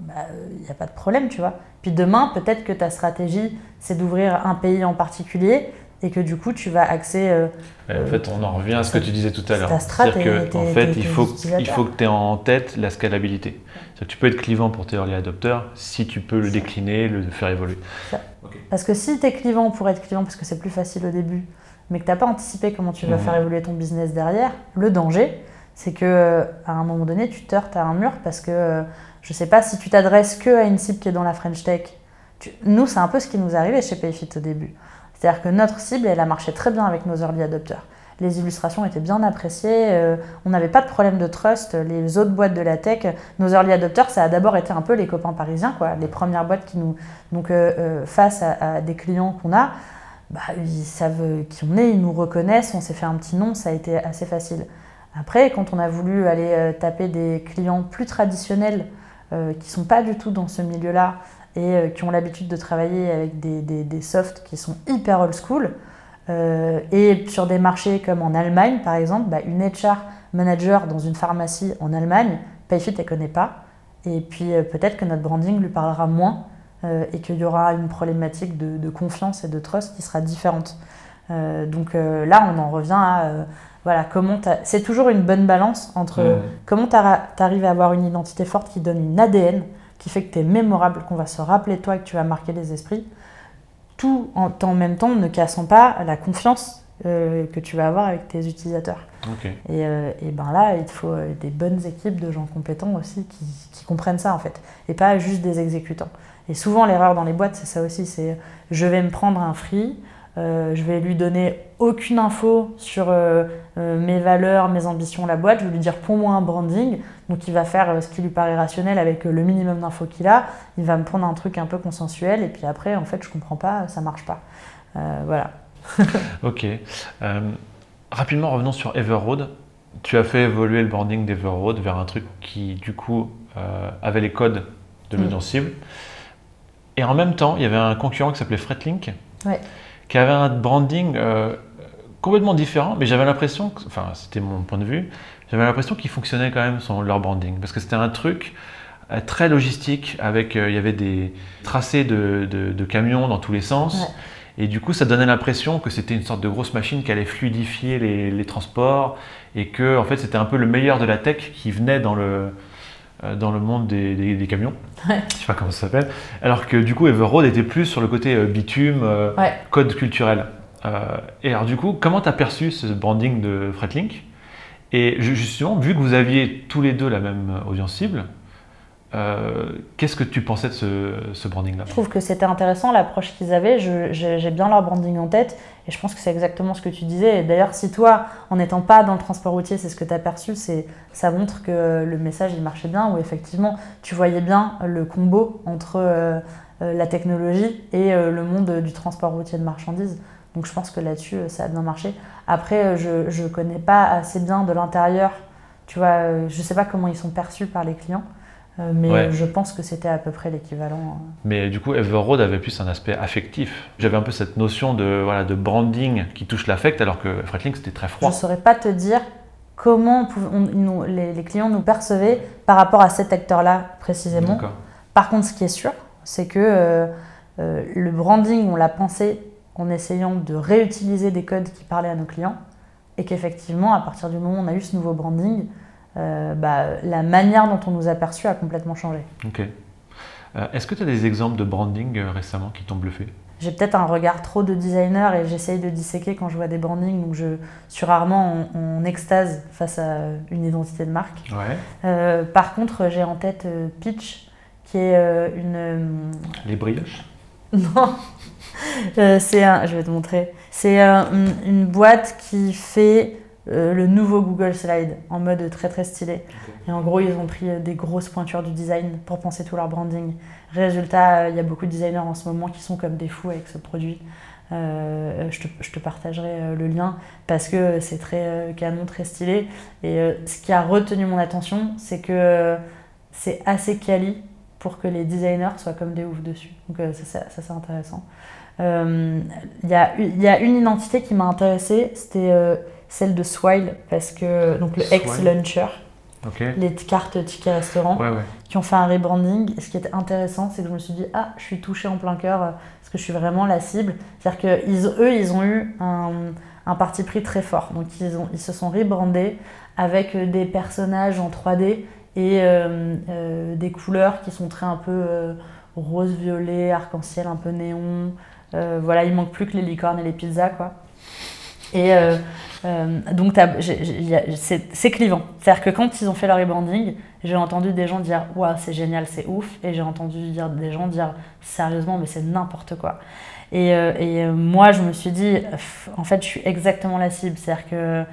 il bah, n'y a pas de problème, tu vois. Puis demain, peut-être que ta stratégie, c'est d'ouvrir un pays en particulier et que du coup, tu vas axer. Euh, en fait, on en revient à ce que tu disais tout à l'heure. C'est-à-dire qu'en fait, il faut, il faut que tu aies en tête la scalabilité. Que tu peux être clivant pour tes early adopters si tu peux le décliner, le faire évoluer. Parce que si tu es clivant pour être clivant, parce que c'est plus facile au début, mais que tu n'as pas anticipé comment tu vas mmh. faire évoluer ton business derrière, le danger, c'est que à un moment donné, tu te heurtes à un mur parce que je sais pas si tu t'adresses que à une cible qui est dans la French Tech. Nous, c'est un peu ce qui nous arrivait chez Payfit au début. C'est-à-dire que notre cible, elle a marché très bien avec nos early adopters. Les illustrations étaient bien appréciées, euh, on n'avait pas de problème de trust. Les autres boîtes de la tech, nos early adopters, ça a d'abord été un peu les copains parisiens, quoi. Les premières boîtes qui nous, donc euh, euh, face à, des clients qu'on a, bah, ils savent qui on est, ils nous reconnaissent, on s'est fait un petit nom, ça a été assez facile. Après, quand on a voulu aller euh, taper des clients plus traditionnels euh, qui ne sont pas du tout dans ce milieu-là et euh, qui ont l'habitude de travailler avec des, des, softs qui sont hyper old school, et sur des marchés comme en Allemagne par exemple, bah, une HR manager dans une pharmacie en Allemagne, Payfit elle ne connaît pas, et puis peut-être que notre branding lui parlera moins et qu'il y aura une problématique de, de, confiance et de trust qui sera différente. Donc là, on en revient à voilà, comment c'est toujours une bonne balance entre mm. comment tu arrives à avoir une identité forte qui donne une ADN, qui fait que tu es mémorable, qu'on va se rappeler de toi et que tu vas marquer les esprits, tout en, en même temps ne cassant pas la confiance euh, que tu vas avoir avec tes utilisateurs. Euh, et, ben là, il te faut euh, des bonnes équipes de gens compétents aussi qui, qui, comprennent ça en fait, et pas juste des exécutants. Et souvent l'erreur dans les boîtes, c'est ça aussi, c'est je vais me prendre un free, euh, je vais lui donner aucune info sur euh, euh, mes valeurs, mes ambitions, la boîte. Je vais lui dire pour moi un branding. Donc il va faire ce qui lui paraît rationnel avec le minimum d'infos qu'il a. Il va me prendre un truc un peu consensuel et puis après, en fait, je comprends pas, ça marche pas. voilà. [LAUGHS] ok. rapidement, revenons sur Everroad. Tu as fait évoluer le branding d'Everroad vers un truc qui, du coup, avait les codes de l'audience mm. cible. Et en même temps, il y avait un concurrent qui s'appelait Fretlink. Ouais qui avait un branding euh, complètement différent, mais j'avais l'impression, enfin c'était mon point de vue, j'avais l'impression qu'ils fonctionnaient quand même sur leur branding, parce que c'était un truc euh, très logistique, avec euh, il y avait des tracés de, de, camions dans tous les sens. Et du coup, ça donnait l'impression que c'était une sorte de grosse machine qui allait fluidifier les, les transports et que en fait, c'était un peu le meilleur de la tech qui venait dans le, dans le monde des, des, camions. Ouais. Je sais pas comment ça s'appelle. Alors que du coup, Everroad était plus sur le côté euh, bitume, euh, code culturel. et alors du coup, comment tu as perçu ce branding de Fretlink Et justement, vu que vous aviez tous les deux la même audience cible, euh, qu'est-ce que tu pensais de ce, branding-là? Je trouve que c'était intéressant l'approche qu'ils avaient. J'ai bien leur branding en tête et je pense que c'est exactement ce que tu disais. D'ailleurs, si toi, en n'étant pas dans le transport routier, c'est ce que tu as perçu, ça montre que le message il marchait bien, ou effectivement tu voyais bien le combo entre euh, euh, la technologie et le monde du transport routier de marchandises. Donc je pense que là-dessus, ça a bien marché. Après, je ne connais pas assez bien de l'intérieur. Tu vois, je ne sais pas comment ils sont perçus par les clients. Euh, mais Ouais. je pense que c'était à peu près l'équivalent. Mais du coup, Everroad avait plus un aspect affectif. J'avais un peu cette notion de, voilà, de branding qui touche l'affect, alors que Fretlink, c'était très Je froid. ne saurais pas te dire comment on nous- les, les clients nous percevaient par rapport à cet acteur-là précisément. Par contre, ce qui est sûr, c'est que euh, euh, le branding, on l'a pensé en essayant de réutiliser des codes qui parlaient à nos clients, et qu'effectivement, à partir du moment où on a eu ce nouveau branding, euh, bah, la manière dont on nous a perçus a complètement changé. Ok. Euh, Est-ce que tu as des exemples de branding euh, récemment qui t'ont bluffé? J'ai peut-être un regard trop de designer et j'essaye de disséquer quand je vois des brandings, donc je suis rarement en, en extase face à une identité de marque. Ouais. Par contre, j'ai en tête Pitch, qui est une. Les brioches? [LAUGHS] Non, c'est un. Je vais te montrer. C'est un- une, une boîte qui fait euh, le nouveau Google Slide en mode très très stylé. Et en gros, ils ont pris euh, des grosses pointures du design pour penser tout leur branding. Résultat, euh, il y a beaucoup de designers en ce moment qui sont comme des fous avec ce produit. Euh, je, te, je te partagerai le lien parce que c'est très canon, très stylé. Et ce qui a retenu mon attention, c'est que c'est assez quali pour que les designers soient comme des oufs dessus. Donc ça, ça, ça, c'est intéressant. Il y, y a une identité qui m'a intéressée, c'était celle de Swile, parce que donc le ex-luncher, les cartes tickets restaurant, Ouais, ouais. qui ont fait un rebranding. Et ce qui était intéressant, c'est que je me suis dit, ah, je suis touchée en plein cœur, parce que je suis vraiment la cible. C'est-à-dire qu'eux, ils ont eu un, un parti pris très fort. Donc ils, ont, ils se sont rebrandés avec des personnages en 3D et euh, euh, des couleurs qui sont très un peu euh, rose, violet, arc-en-ciel, un peu néon. Voilà, il manque plus que les licornes et les pizzas, quoi. Et euh, donc, c'est clivant. C'est-à-dire que quand ils ont fait leur rebranding, j'ai entendu des gens dire Waouh, c'est génial, c'est ouf. Et j'ai entendu dire, des gens dire Sérieusement, mais c'est n'importe quoi. Et, euh, euh, moi, je me suis dit En fait, je suis exactement la cible. C'est-à-dire que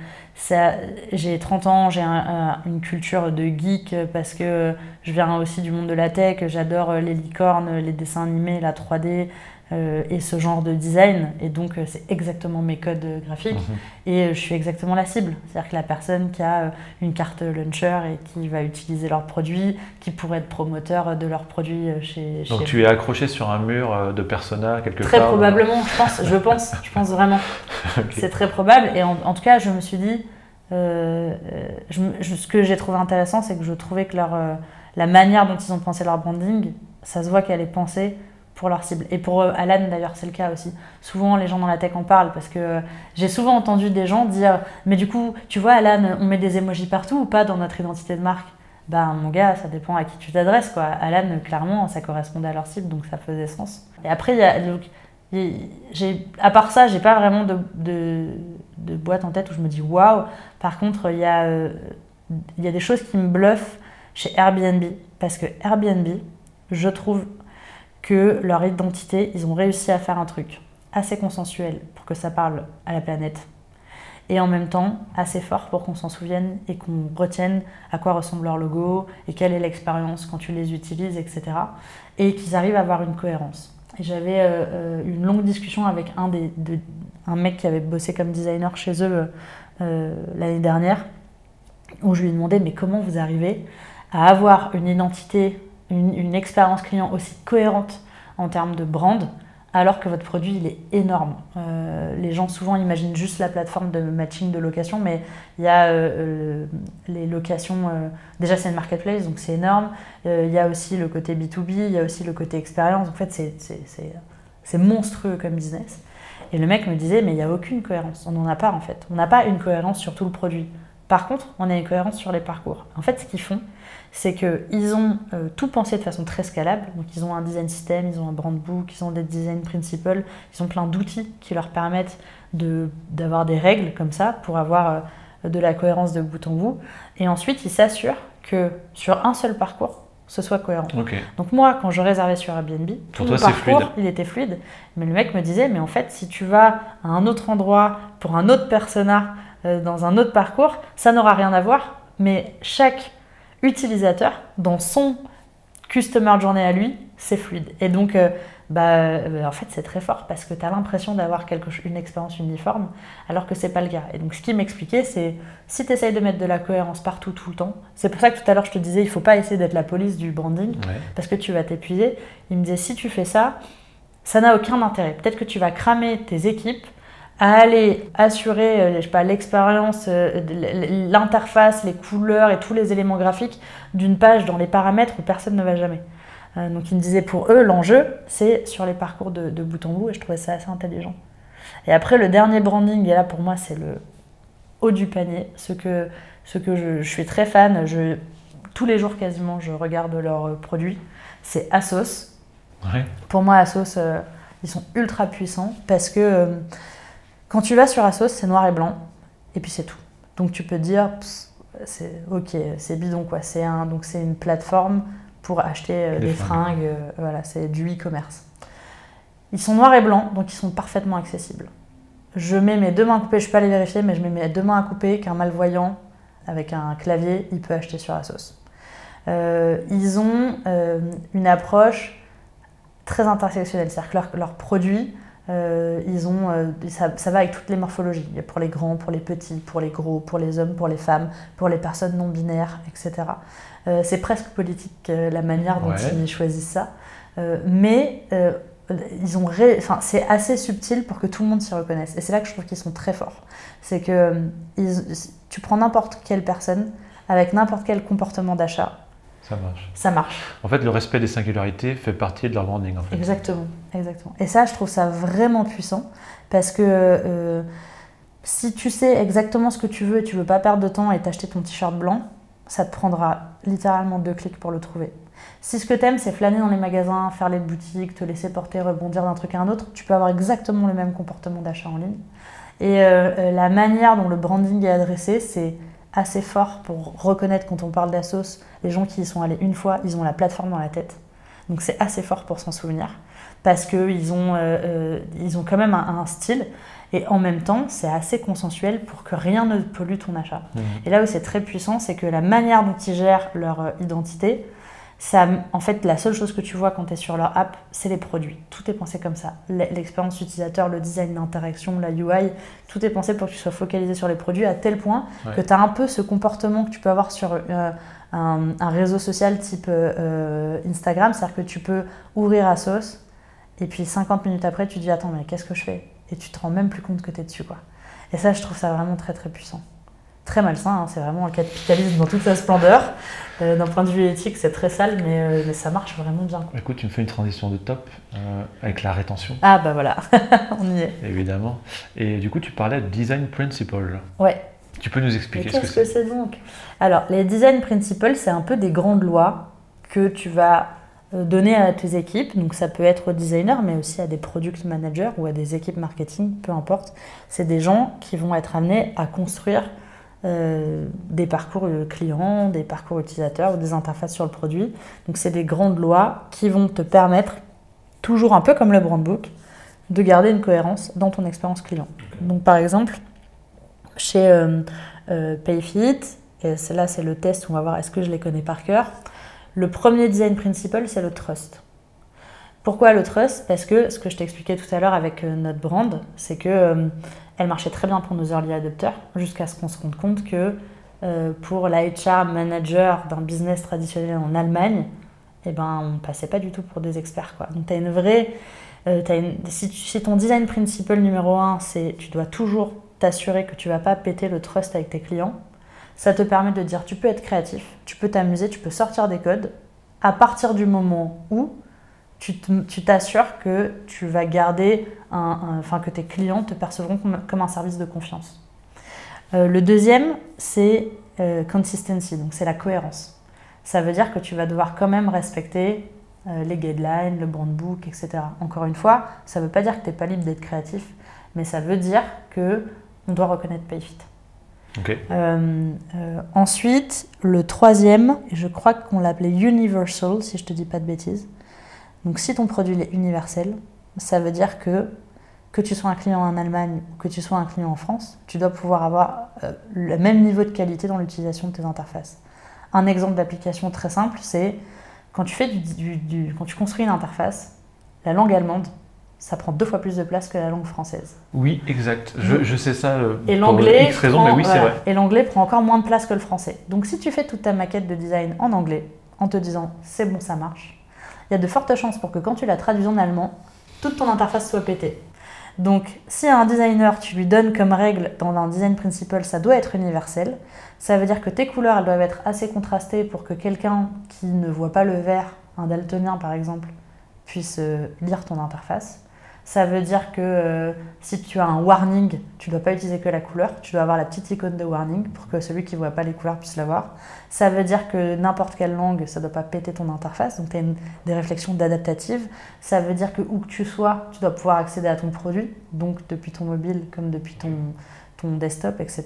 j'ai 30 ans, j'ai un- un- une culture de geek parce que je viens aussi du monde de la tech. J'adore les licornes, les dessins animés, la 3D. Euh, et ce genre de design, et donc euh, c'est exactement mes codes euh, graphiques. Mhm. Et je suis exactement la cible. C'est-à-dire que la personne qui a une carte launcher et qui va utiliser leurs produits, qui pourrait être promoteur de leurs produits euh, chez. Donc chez- tu es accroché sur un mur de Persona quelque Très part probablement, je pense, je pense, je pense vraiment. [LAUGHS] C'est très probable. Et en, en tout cas, je me suis dit, je me- je- ce que j'ai trouvé intéressant, c'est que je trouvais que leur, la manière dont ils ont pensé leur branding, ça se voit qu'elle est pensée leur cible. Et pour euh, Alan, d'ailleurs, c'est le cas aussi. Souvent, les gens dans la tech en parlent parce que j'ai souvent entendu des gens dire Mais du coup, tu vois, Alan, on met des emojis partout ou pas dans notre identité de marque? Ben mon gars, ça dépend à qui tu t'adresses quoi. Alan, clairement, ça correspondait à leur cible, donc ça faisait sens. Et après, il y a, donc, à part ça, j'ai pas vraiment de, de, de boîte en tête où je me dis waouh. Par contre, il y, a, euh, il y a des choses qui me bluffent chez Airbnb. Parce que Airbnb, je trouve que leur identité, ils ont réussi à faire un truc assez consensuel pour que ça parle à la planète. Et en même temps, assez fort pour qu'on s'en souvienne et qu'on retienne à quoi ressemble leur logo et quelle est l'expérience quand tu les utilises, etc. Et qu'ils arrivent à avoir une cohérence. J'avais euh, euh, une longue discussion avec un, des, de- un mec qui avait bossé comme designer chez eux euh, l'année dernière, où je lui ai demandé mais comment vous arrivez à avoir une identité, une, expérience client aussi cohérente en termes de brand, alors que votre produit il est énorme. Euh, les gens souvent imaginent juste la plateforme de matching de location, mais il y a euh, euh, les locations. déjà, c'est une marketplace, donc c'est énorme. Il y a aussi le côté B2B, il y a aussi le côté expérience. En fait, c'est monstrueux comme business. Et le mec me disait, mais il n'y a aucune cohérence. On n'en a pas en fait. On n'a pas une cohérence sur tout le produit. Par contre, on a une cohérence sur les parcours. En fait, ce qu'ils font, c'est qu'ils ont euh, tout pensé de façon très scalable. Donc, ils ont un design system, ils ont un brand book, ils ont des design principles, ils ont plein d'outils qui leur permettent de- d'avoir des règles comme ça pour avoir euh, de la cohérence de bout en bout. Et ensuite, ils s'assurent que sur un seul parcours, ce soit cohérent. Donc moi, quand je réservais sur Airbnb, tout toi, mon c'est parcours, fluide. il était fluide. Mais le mec me disait, mais en fait, si tu vas à un autre endroit pour un autre persona euh, dans un autre parcours, ça n'aura rien à voir. Mais chaque utilisateur, dans son customer journey à lui, c'est fluide. Et donc, euh, bah, euh, en fait c'est très fort parce que tu as l'impression d'avoir quelque, une expérience uniforme alors que c'est pas le cas. Et donc ce qu'il m'expliquait c'est si tu essayes de mettre de la cohérence partout tout le temps, c'est pour ça que tout à l'heure je te disais il faut pas essayer d'être la police du branding parce que tu vas t'épuiser. Il me disait si tu fais ça, ça n'a aucun intérêt. Peut-être que tu vas cramer tes équipes à aller assurer euh, je sais pas l'expérience, euh, l'interface, les couleurs et tous les éléments graphiques d'une page dans les paramètres où personne ne va jamais. Euh, donc ils me disaient pour eux, l'enjeu, c'est sur les parcours de, bout en bout, et je trouvais ça assez intelligent. Et après, le dernier branding, et là pour moi, c'est le haut du panier, ce que, ce que je, suis très fan, je, tous les jours quasiment, je regarde leurs produits, c'est Asos. Pour moi, Asos, euh, ils sont ultra puissants parce que euh, quand tu vas sur Asos, c'est noir et blanc, et puis c'est tout. Donc tu peux dire, c'est ok, c'est bidon quoi. C'est un, donc c'est une plateforme pour acheter euh, des fringues. Euh, voilà, c'est du e-commerce. Ils sont noirs et blancs, donc ils sont parfaitement accessibles. Je mets mes deux mains à couper, je ne peux pas les vérifier, mais je mets mes deux mains à couper qu'un malvoyant avec un clavier, il peut acheter sur Asos. Euh, ils ont une approche très intersectionnelle, c'est-à-dire que leurs produits, ils ont, ça, ça, va avec toutes les morphologies, pour les grands, pour les petits, pour les gros, pour les hommes, pour les femmes, pour les personnes non binaires, etc. Euh, c'est presque politique euh, la manière dont ils choisissent ça. Euh, mais ils ont enfin, c'est assez subtil pour que tout le monde s'y reconnaisse. Et c'est là que je trouve qu'ils sont très forts. C'est que tu prends n'importe quelle personne avec n'importe quel comportement d'achat. Ça marche. Ça marche. En fait, le respect des singularités fait partie de leur branding. En fait. Exactement, exactement. Et ça, je trouve ça vraiment puissant parce que si tu sais exactement ce que tu veux et tu veux pas perdre de temps et t'acheter ton t-shirt blanc, ça te prendra littéralement deux clics pour le trouver. Si ce que tu aimes, c'est flâner dans les magasins, faire les boutiques, te laisser porter, rebondir d'un truc à un autre, tu peux avoir exactement le même comportement d'achat en ligne. Et euh, euh, la manière dont le branding est adressé, c'est assez fort pour reconnaître quand on parle d'Assos, les gens qui y sont allés une fois, ils ont la plateforme dans la tête. Donc c'est assez fort pour s'en souvenir parce qu'ils ont, euh, ils ont quand même un style et en même temps, c'est assez consensuel pour que rien ne pollue ton achat. Mmh. Et là où c'est très puissant, c'est que la manière dont ils gèrent leur euh, identité, ça, en fait, la seule chose que tu vois quand tu es sur leur app, c'est les produits. Tout est pensé comme ça. L'expérience utilisateur, le design d'interaction, la UI, tout est pensé pour que tu sois focalisé sur les produits à tel point que tu as un peu ce comportement que tu peux avoir sur euh, un, réseau social type euh, Instagram. C'est-à-dire que tu peux ouvrir à sauce et puis 50 minutes après, tu dis Attends, mais qu'est-ce que je fais? Et tu te rends même plus compte que tu es dessus. Quoi. Et ça, je trouve ça vraiment très très puissant. Très malsain, hein, c'est vraiment le capitalisme dans toute sa splendeur. Euh, d'un point de vue éthique, c'est très sale, mais, euh, mais, ça marche vraiment bien. Écoute, tu me fais une transition de top euh, avec la rétention. Ah bah voilà, [LAUGHS] on y est. Évidemment. Et du coup, tu parlais de design principle. Ouais. Tu peux nous expliquer ce que c'est Qu'est-ce que c'est donc? Alors, les design principles, c'est un peu des grandes lois que tu vas donner à tes équipes. Donc ça peut être aux designers, mais aussi à des product managers ou à des équipes marketing, peu importe. C'est des gens qui vont être amenés à construire euh, des parcours clients, des parcours utilisateurs ou des interfaces sur le produit. Donc c'est des grandes lois qui vont te permettre, toujours un peu comme le brand book, de garder une cohérence dans ton expérience client. Donc par exemple, chez euh, Payfit, et là c'est le test, on va voir est-ce que je les connais par cœur? Le premier design principle, c'est le trust. Pourquoi le trust? Parce que ce que je t'expliquais tout à l'heure avec euh, notre brand, c'est que euh, elle marchait très bien pour nos early adopters, jusqu'à ce qu'on se rende compte que euh, pour la manager d'un business traditionnel en Allemagne, eh ben, on passait pas du tout pour des experts. Quoi. Donc, tu as une vraie. si, si, ton design principle numéro un, c'est tu dois toujours t'assurer que tu vas pas péter le trust avec tes clients, ça te permet de dire tu peux être créatif, tu peux t'amuser, tu peux sortir des codes à partir du moment où tu t'assures que tu vas garder, un, enfin que tes clients te percevront comme, un service de confiance. Euh, le deuxième, c'est euh, consistency, donc c'est la cohérence. Ça veut dire que tu vas devoir quand même respecter euh, les guidelines, le brand book, etc. Encore une fois, ça ne veut pas dire que tu n'es pas libre d'être créatif, mais ça veut dire que on doit reconnaître Payfit. Euh, ensuite, le troisième, je crois qu'on l'appelait Universal, si je te dis pas de bêtises. Donc si ton produit est universel, ça veut dire que que tu sois un client en Allemagne ou que tu sois un client en France, tu dois pouvoir avoir euh, le même niveau de qualité dans l'utilisation de tes interfaces. Un exemple d'application très simple, c'est quand tu fais du, quand tu construis une interface, la langue allemande, ça prend deux fois plus de place que la langue française. Oui, exact. Je, je sais ça euh, Et pour l'anglais X raisons, prend- mais oui, c'est vrai. Et l'anglais prend encore moins de place que le français. Donc si tu fais toute ta maquette de design en anglais, en te disant c'est bon, ça marche, il y a de fortes chances pour que quand tu la traduis en allemand, toute ton interface soit pétée. Donc si un designer, tu lui donnes comme règle dans un design principle, ça doit être universel, ça veut dire que tes couleurs, elles doivent être assez contrastées pour que quelqu'un qui ne voit pas le vert, un daltonien par exemple, puisse euh, lire ton interface. Ça veut dire que euh, si tu as un warning, tu ne dois pas utiliser que la couleur, tu dois avoir la petite icône de warning pour que celui qui ne voit pas les couleurs puisse la voir. Ça veut dire que n'importe quelle langue, ça ne doit pas péter ton interface, donc tu as des réflexions d'adaptative. Ça veut dire que où que tu sois, tu dois pouvoir accéder à ton produit, donc depuis ton mobile comme depuis ton, ton desktop, etc.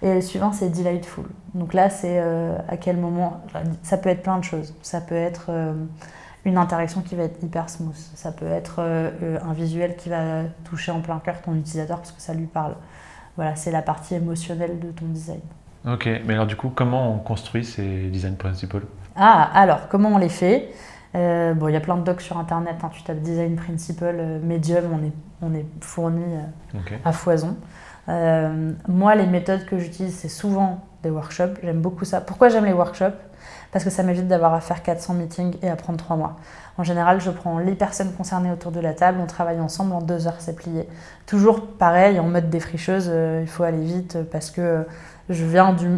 Et le suivant, c'est delightful. Donc là, c'est euh, à quel moment. Ça peut être plein de choses. Ça peut être euh, une interaction qui va être hyper smooth. Ça peut être euh, euh, un visuel qui va toucher en plein cœur ton utilisateur parce que ça lui parle. Voilà, c'est la partie émotionnelle de ton design. Ok, mais alors du coup, comment on construit ces design principles? Ah, alors, comment on les fait? Euh, Bon, il y a plein de docs sur Internet. hein. Tu tapes Design Principle, euh, Medium, on est, on est fourni euh, à foison. Moi, les méthodes que j'utilise, c'est souvent des workshops. J'aime beaucoup ça. Pourquoi j'aime les workshops? Parce que ça m'évite d'avoir à faire 400 meetings et à prendre 3 mois. En général, je prends les personnes concernées autour de la table, on travaille ensemble, en deux heures, c'est plié. Toujours pareil, en mode défricheuse, euh, il faut aller vite euh, parce que euh, je viens du,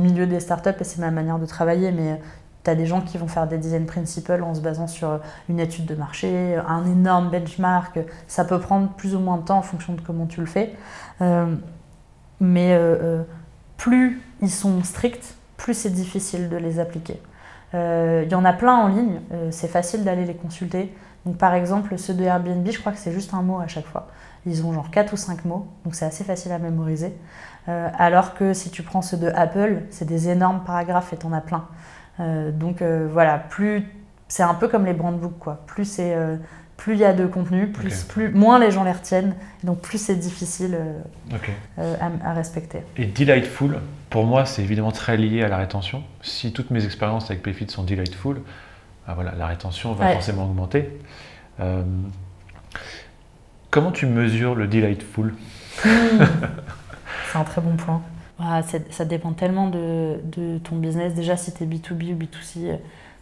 milieu des startups et c'est ma manière de travailler, mais tu as des gens qui vont faire des design principles en se basant sur une étude de marché, un énorme benchmark. Ça peut prendre plus ou moins de temps en fonction de comment tu le fais. Mais plus ils sont stricts, plus c'est difficile de les appliquer. Euh, Il y en a plein en ligne, euh, c'est facile d'aller les consulter. Donc par exemple, ceux de Airbnb, je crois que c'est juste un mot à chaque fois. Ils ont genre 4 ou 5 mots, donc c'est assez facile à mémoriser. Euh, alors que si tu prends ceux de Apple, c'est des énormes paragraphes et t'en as plein. Donc voilà, plus c'est un peu comme les brandbooks quoi. Plus c'est plus il y a de contenu, plus, moins les gens les retiennent, et donc plus c'est difficile euh, euh, à, à respecter. Et delightful, pour moi, c'est évidemment très lié à la rétention. Si toutes mes expériences avec Payfit sont delightful, ah voilà, la rétention va Ouais. forcément augmenter. Euh, comment tu mesures le delightful? [LAUGHS] C'est un très bon point. Ah, c'est- ça dépend tellement de, de ton business. Déjà, si tu es B2B ou B2C, euh,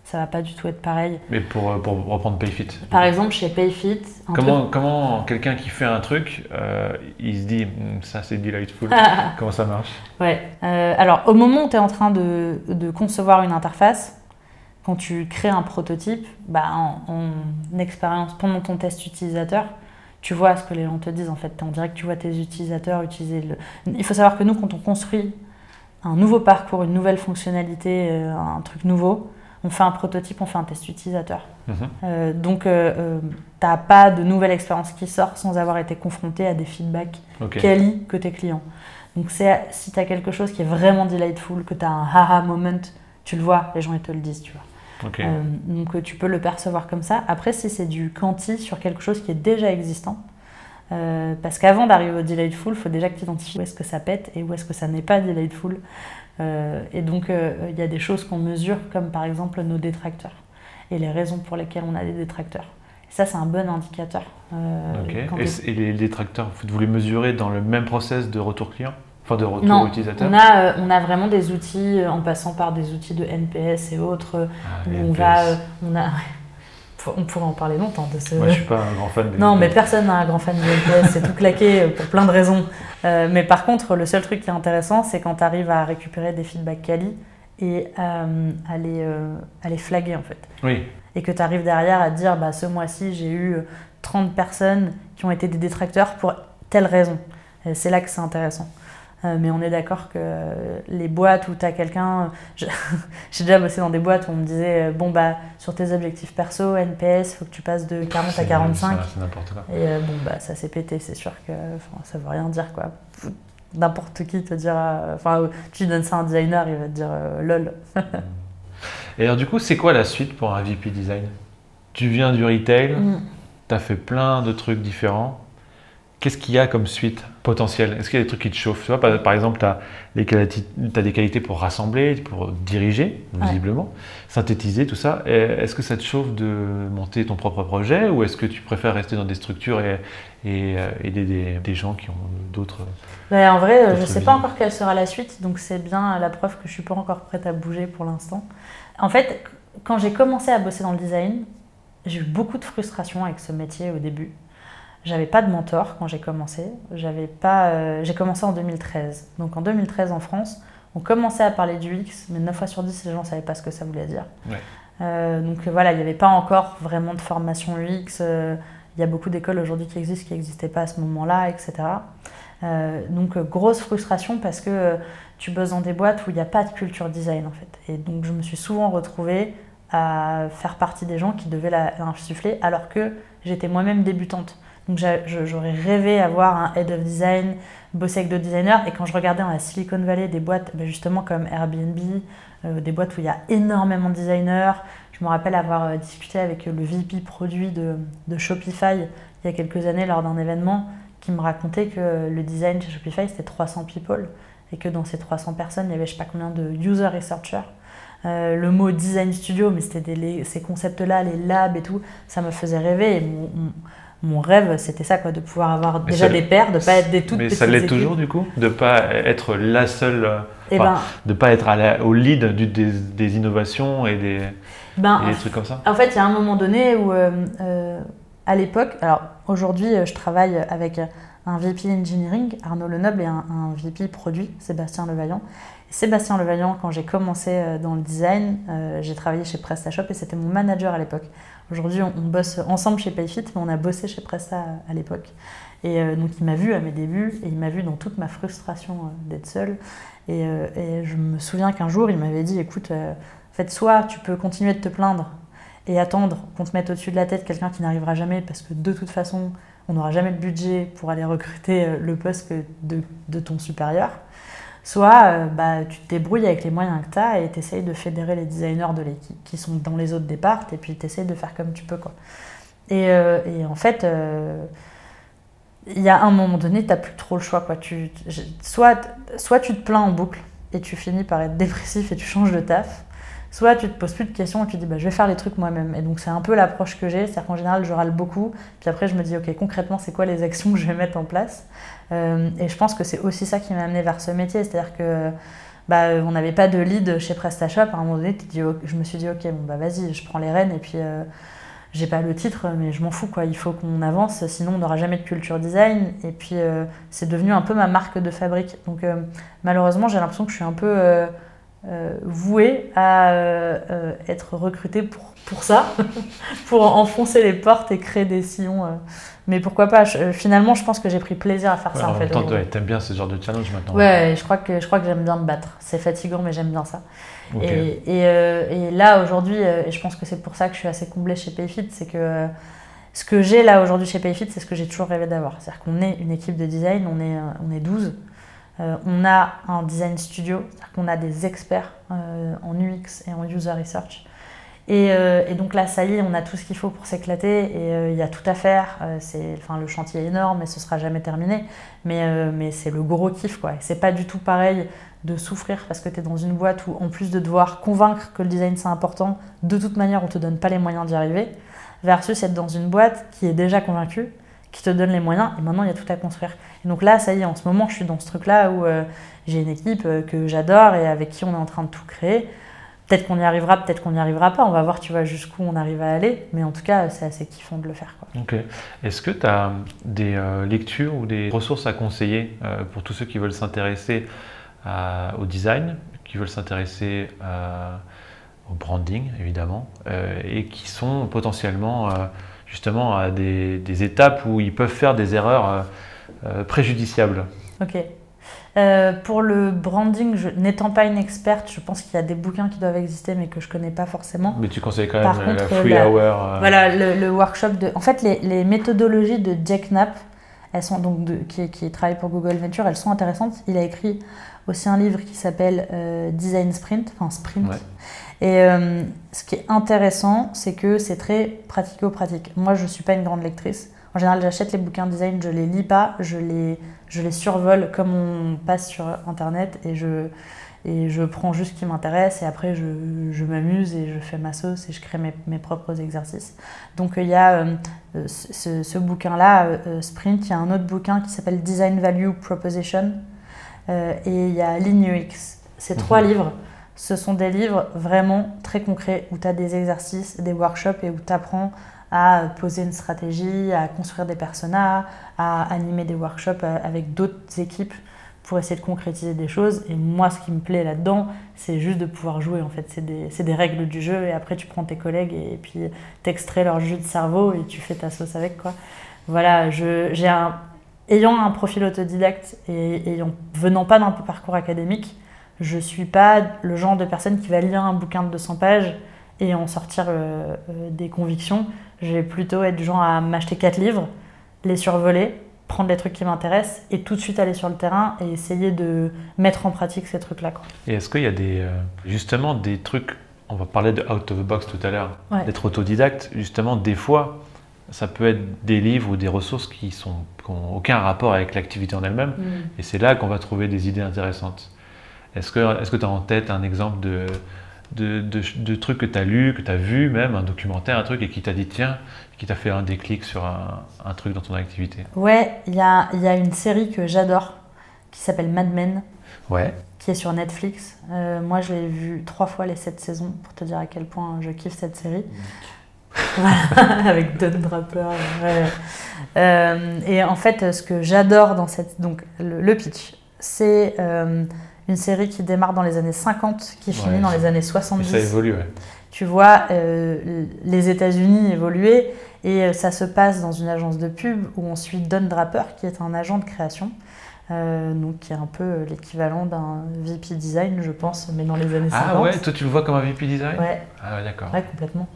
ça va pas du tout être pareil. Mais pour, euh, pour reprendre Payfit. Par exemple, chez Payfit, Comment, comment quelqu'un qui fait un truc, euh, il se dit Hmm, ça c'est delightful [LAUGHS] Comment ça marche? Ouais. Euh, alors, au moment où tu es en train de, de concevoir une interface, quand tu crées un prototype, bah, en, en expérience, pendant ton test utilisateur, tu vois ce que les gens te disent en fait. En direct, tu vois tes utilisateurs utiliser le. Il faut savoir que nous, quand on construit un nouveau parcours, une nouvelle fonctionnalité, un truc nouveau, on fait un prototype, on fait un test utilisateur. Mhm. Euh, donc, euh, euh, t'as pas de nouvelle expérience qui sort sans avoir été confronté à des feedbacks Ok. quali côté client. Donc c'est si tu as quelque chose qui est vraiment delightful, que tu as un haha moment, tu le vois, les gens ils te le disent, tu vois. Ok. Euh, donc tu peux le percevoir comme ça. Après si c'est du quanti sur quelque chose qui est déjà existant, parce qu'avant d'arriver au delightful, il faut déjà que tu identifies où est-ce que ça pète et où est-ce que ça n'est pas delightful. Euh, et donc euh, il y a des choses qu'on mesure comme par exemple nos détracteurs et les raisons pour lesquelles on a des détracteurs. Et ça c'est un bon indicateur. Euh, Ok. quand Et, les détracteurs, vous les mesurez dans le même process de retour client? Enfin de retour Non, utilisateur? On a, euh, on a vraiment des outils, euh, en passant par des outils de NPS et autres, euh, Ah, où on NPS. va, on a, [LAUGHS] on pourrait en parler longtemps de ce. Moi je suis pas un grand fan des Non, mais personne n'est un grand fan de NPS, c'est tout claqué euh, pour plein de raisons. Euh, mais par contre, le seul truc qui est intéressant, c'est quand tu arrives à récupérer des feedbacks quali et euh, à, les, euh, à les flaguer en fait. Oui. Et que tu arrives derrière à te dire, bah, ce mois-ci, j'ai eu euh, 30 personnes qui ont été des détracteurs pour telle raison. C'est là que c'est intéressant. Euh, mais on est d'accord que les boîtes où tu as quelqu'un. [LAUGHS] J'ai déjà bossé dans des boîtes où on me disait euh, bon, bah, sur tes objectifs perso, NPS, il faut que tu passes de 40 à C'est- 45. C'est n'importe quoi. Et euh, bon, bah, ça s'est pété, c'est sûr que ça veut rien dire quoi. N'importe qui te dira. Enfin, tu donnes ça à un designer, il va te dire euh, lol. [LAUGHS] Et alors du coup, c'est quoi la suite pour un VP design? Tu viens du retail, Mm. tu as fait plein de trucs différents. Qu'est-ce qu'il y a comme suite potentielle? Est-ce qu'il y a des trucs qui te chauffent? Tu vois, par, exemple, tu as, des qualités pour rassembler, pour diriger, visiblement, synthétiser, tout ça. Est-ce que ça te chauffe de monter ton propre projet ou est-ce que tu préfères rester dans des structures et, et euh, aider des, gens qui ont d'autres. Bah, en vrai, je ne sais pas encore quelle sera la suite, donc c'est bien la preuve que je ne suis pas encore prête à bouger pour l'instant. En fait, quand j'ai commencé à bosser dans le design, j'ai eu beaucoup de frustration avec ce métier au début. J'avais pas de mentor quand j'ai commencé. J'avais pas. Euh, j'ai commencé en 2013. Donc en 2013 en France, on commençait à parler du X, mais 9 fois sur 10, les gens ne savaient pas ce que ça voulait dire. Euh, donc voilà, il n'y avait pas encore vraiment de formation UX. Euh, il y a beaucoup d'écoles aujourd'hui qui existent, qui n'existaient pas à ce moment-là, etc. donc grosse frustration parce que tu bosses dans des boîtes où il n'y a pas de culture design en fait. Et donc je me suis souvent retrouvée à faire partie des gens qui devaient l'insuffler alors que j'étais moi-même débutante. Donc j'aurais rêvé avoir un head of design, bosser avec d'autres designers. Et quand je regardais dans la Silicon Valley des boîtes, ben justement comme Airbnb, euh, des boîtes où il y a énormément de designers, je me rappelle avoir euh, discuté avec le VP produit de, Shopify il y a quelques années lors d'un événement qui me racontait que le design chez Shopify c'était 300 people et que dans ces 300 personnes il y avait je sais pas combien de user researchers. Euh, le mot design studio, mais c'était ces concepts-là, les labs et tout, ça me faisait rêver. Rêve, c'était ça, quoi, de pouvoir avoir déjà des pairs, de pas être des toutes mais petites ça l'est toujours, du coup De pas être la seule. Euh, eh ben, de pas être au lead des, innovations et des, ben, trucs comme ça? En fait, il y a un moment donné où, euh, euh, à l'époque, alors aujourd'hui, je travaille avec un VP Engineering, Arnaud Lenoble, et un, un VP Produit, Sébastien Levaillant. Sébastien Levaillant, quand j'ai commencé dans le design, j'ai travaillé chez PrestaShop et c'était mon manager à l'époque. Aujourd'hui, on, bosse ensemble chez Payfit, mais on a bossé chez Presta à, l'époque. Et euh, donc, il m'a vu à mes débuts et il m'a vu dans toute ma frustration euh, d'être seule. Euh, et, je me souviens qu'un jour, il m'avait dit écoute, en soit tu peux continuer de te plaindre et attendre qu'on te mette au-dessus de la tête quelqu'un qui n'arrivera jamais, parce que de toute façon, on n'aura jamais le budget pour aller recruter le poste de ton supérieur. Soit euh, bah, tu te débrouilles avec les moyens que tu as et tu essayes de fédérer les designers de l'équipe qui sont dans les autres départs et puis tu essayes de faire comme tu peux. Quoi. Et, euh, en fait, euh, il y a un moment donné, tu n'as plus trop le choix. Quoi. Tu, soit, soit tu te plains en boucle et tu finis par être dépressif et tu changes de taf, soit tu te poses plus de questions et tu dis bah, je vais faire les trucs moi-même. Et donc c'est un peu l'approche que j'ai, c'est-à-dire qu'en général je râle beaucoup, puis après je me dis ok concrètement c'est quoi les actions que je vais mettre en place? Euh, et je pense que c'est aussi ça qui m'a amené vers ce métier, c'est-à-dire que bah, on n'avait pas de lead chez PrestaShop. À un moment donné, je me suis dit, ok, bon, bah, vas-y, je prends les rênes et puis euh, j'ai pas le titre, mais je m'en fous, quoi. Il faut qu'on avance, sinon on n'aura jamais de culture design. Et puis euh, c'est devenu un peu ma marque de fabrique. Donc malheureusement, j'ai l'impression que je suis un peu vouée à être recrutée pour, pour ça, [LAUGHS] pour enfoncer les portes et créer des sillons mais pourquoi pas? Euh, Finalement, je pense que j'ai pris plaisir à faire ça. En, fait, temps, t'aimes bien ce genre de challenge maintenant Ouais, je crois que je crois que j'aime bien me battre. C'est fatigant, mais j'aime bien ça. Et, euh, et, là aujourd'hui, euh, et je pense que c'est pour ça que je suis assez comblée chez Payfit, c'est que ce que j'ai là aujourd'hui chez Payfit, c'est ce que j'ai toujours rêvé d'avoir. C'est-à-dire qu'on est une équipe de design, on est on est 12. On a un design studio, c'est-à-dire qu'on a des experts en UX et en user research euh, et, donc là, ça y est, on a tout ce qu'il faut pour s'éclater et euh, il y a tout à faire. Euh, enfin, le chantier est énorme et ce sera jamais terminé, mais, mais c'est le gros kiff. quoi. C'est pas du tout pareil de souffrir parce que tu es dans une boîte où, en plus de devoir convaincre que le design c'est important, de toute manière, on te donne pas les moyens d'y arriver, versus être dans une boîte qui est déjà convaincue, qui te donne les moyens et maintenant il y a tout à construire. Et donc là, ça y est, en ce moment, je suis dans ce truc-là où j'ai une équipe que j'adore et avec qui on est en train de tout créer. Peut-être qu'on y arrivera, peut-être qu'on n'y arrivera pas. On va voir, tu vois, jusqu'où on arrive à aller. Mais en tout cas, c'est assez kiffant de le faire. Ok. Est-ce que tu as des euh, lectures ou des ressources à conseiller euh, pour tous ceux qui veulent s'intéresser au design, qui veulent s'intéresser au branding, évidemment, euh, et qui sont potentiellement justement à des, des, étapes où ils peuvent faire des erreurs préjudiciables Ok. Euh, pour le branding, n'étant pas une experte, je pense qu'il y a des bouquins qui doivent exister mais que je connais pas forcément. Mais tu conseilles quand même la Free Hour. Euh. Voilà, le, workshop de. En fait, les, méthodologies de Jack Knapp, elles sont donc de, qui, qui, travaille pour Google Venture, elles sont intéressantes. Il a écrit aussi un livre qui s'appelle euh, Design Sprint, enfin Sprint. Et ce qui est intéressant, c'est que c'est très pratico-pratique. Moi, je suis pas une grande lectrice En général, j'achète les bouquins design, je les lis pas, je les, je les survole comme on passe sur Internet et je, et je prends juste ce qui m'intéresse et après je, je m'amuse et je fais ma sauce et je crée mes, mes propres exercices. Donc il y a euh, ce, ce bouquin-là, euh, Sprint, il y a un autre bouquin qui s'appelle Design Value Proposition euh, et il y a Ligne UX. Ces trois Mhm. livres, ce sont des livres vraiment très concrets où tu as des exercices, des workshops et où tu apprends à poser une stratégie, à construire des personas, à animer des workshops euh, avec d'autres équipes pour essayer de concrétiser des choses. Et moi, ce qui me plaît là-dedans, c'est juste de pouvoir jouer. En fait, c'est des, règles du jeu et après tu prends tes collègues et, puis t'extrais leur jus de cerveau et tu fais ta sauce avec quoi. Voilà, j'ai un, ayant un profil autodidacte et ayant, venant pas d'un parcours académique, je suis pas le genre de personne qui va lire un bouquin de 200 pages et en sortir euh, euh, des convictions. Je vais plutôt être du genre à m'acheter quatre livres, les survoler, prendre les trucs qui m'intéressent et tout de suite aller sur le terrain et essayer de mettre en pratique ces trucs-là. Et est-ce qu'il y a des, euh, justement des trucs, on va parler de out of the box tout à l'heure, Ouais. d'être autodidacte, justement des fois, ça peut être des livres ou des ressources qui n'ont aucun rapport avec l'activité en elle-même, et c'est là qu'on va trouver des idées intéressantes. Est-ce que tu as en tête un exemple de, de, de, de trucs que tu as lu, que tu as vu même, un documentaire, un truc, et qui t'a dit tiens, qui t'a fait un déclic sur un, un truc dans ton activité? Ouais, il y a, il y a une série que j'adore qui s'appelle Mad Men, Ouais. qui est sur Netflix. Euh, moi, je l'ai vu trois fois les sept saisons pour te dire à quel point je kiffe cette série. Voilà, [LAUGHS] avec Don Draper. ouais. Euh, et en fait, ce que j'adore dans cette. Donc, le, le pitch, c'est euh, une série qui démarre dans les années 50, qui finit Ouais, dans les années Mais 70 ça évolue, ouais. tu vois euh, les États-Unis évoluer et euh, ça se passe dans une agence de pub où on suit Don Draper qui est un agent de création. euh, donc qui est un peu l'équivalent d'un VP design, je pense, mais dans les années 50. Ah ouais, toi tu le vois comme un VP design? Ouais, Ah ouais, d'accord. ouais, complètement.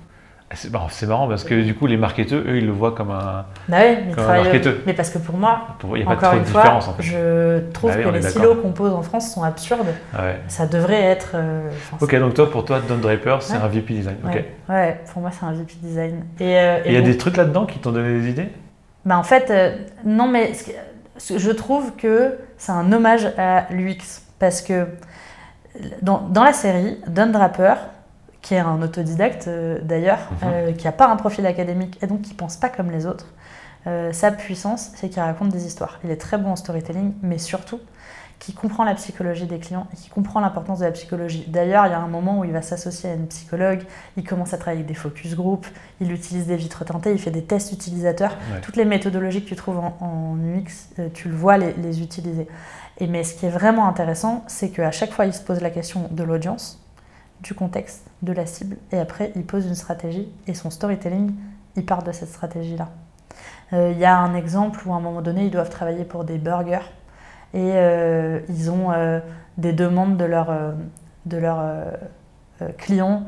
C'est marrant, parce que du coup, les marketeurs, eux, ils le voient comme un. Bah ouais, mais, Comme un marketeur. mais parce que pour moi, pour- Il n'y a pas encore trop une de fois, différence en fait. je trouve Bah oui, que les silos qu'on pose en France sont absurdes. Ah ouais. Ça devrait être. euh, Ok, donc toi, pour toi, Don Draper, c'est Ouais. un VP design. c'est- Ok. ouais, pour moi, c'est un VP design. Et, euh, Et il y a bon, des trucs là-dedans qui t'ont donné des idées? Bah en fait, euh, non, mais je trouve que c'est un hommage à l'UX. Parce que dans, dans la série, Don Draper, qui est un autodidacte euh, d'ailleurs, Mhm. euh, qui n'a pas un profil académique et donc qui pense pas comme les autres, euh, sa puissance, c'est qu'il raconte des histoires. Il est très bon en storytelling, mais surtout qui comprend la psychologie des clients et qui comprend l'importance de la psychologie. D'ailleurs, il y a un moment où il va s'associer à une psychologue, il commence à travailler avec des focus group, il utilise des vitres teintées, il fait des tests utilisateurs. Ouais. Toutes les méthodologies que tu trouves en, en UX, tu le vois les, les utiliser. Et mais ce qui est vraiment intéressant, c'est qu'à chaque fois, il se pose la question de l'audience, du contexte, de la cible, et après, il pose une stratégie, et son storytelling, il part de cette stratégie-là. Euh, Il y a un exemple où à un moment donné, ils doivent travailler pour des burgers, et euh, ils ont euh, des demandes de leurs de euh, clients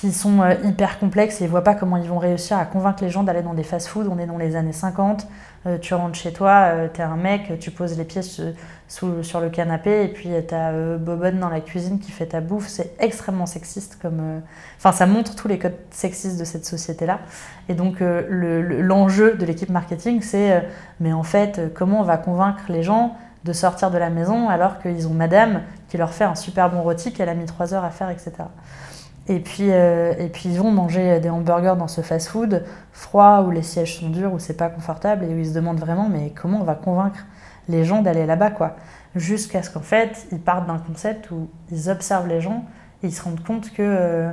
qui sont euh, hyper complexes et ils voient pas comment ils vont réussir à convaincre les gens d'aller dans des fast-food. On est dans les années 50, euh, tu rentres chez toi, tu es un mec, tu poses les pieds su- sous- sur le canapé et puis tu as Bobonne dans la cuisine qui fait ta bouffe. C'est extrêmement sexiste comme... euh, Enfin, ça montre tous les codes sexistes de cette société-là. Et donc, euh, le- le- l'enjeu de l'équipe marketing, c'est, euh, mais en fait, euh, comment on va convaincre les gens de sortir de la maison alors qu'ils ont madame qui leur fait un super bon rôti qu'elle a mis trois heures à faire, etc. Et puis, euh, et puis ils vont manger des hamburgers dans ce fast-food froid où les sièges sont durs, où c'est pas confortable et où ils se demandent vraiment mais comment on va convaincre les gens d'aller là-bas quoi? Jusqu'à ce qu'en fait ils partent d'un concept où ils observent les gens et ils se rendent compte que euh,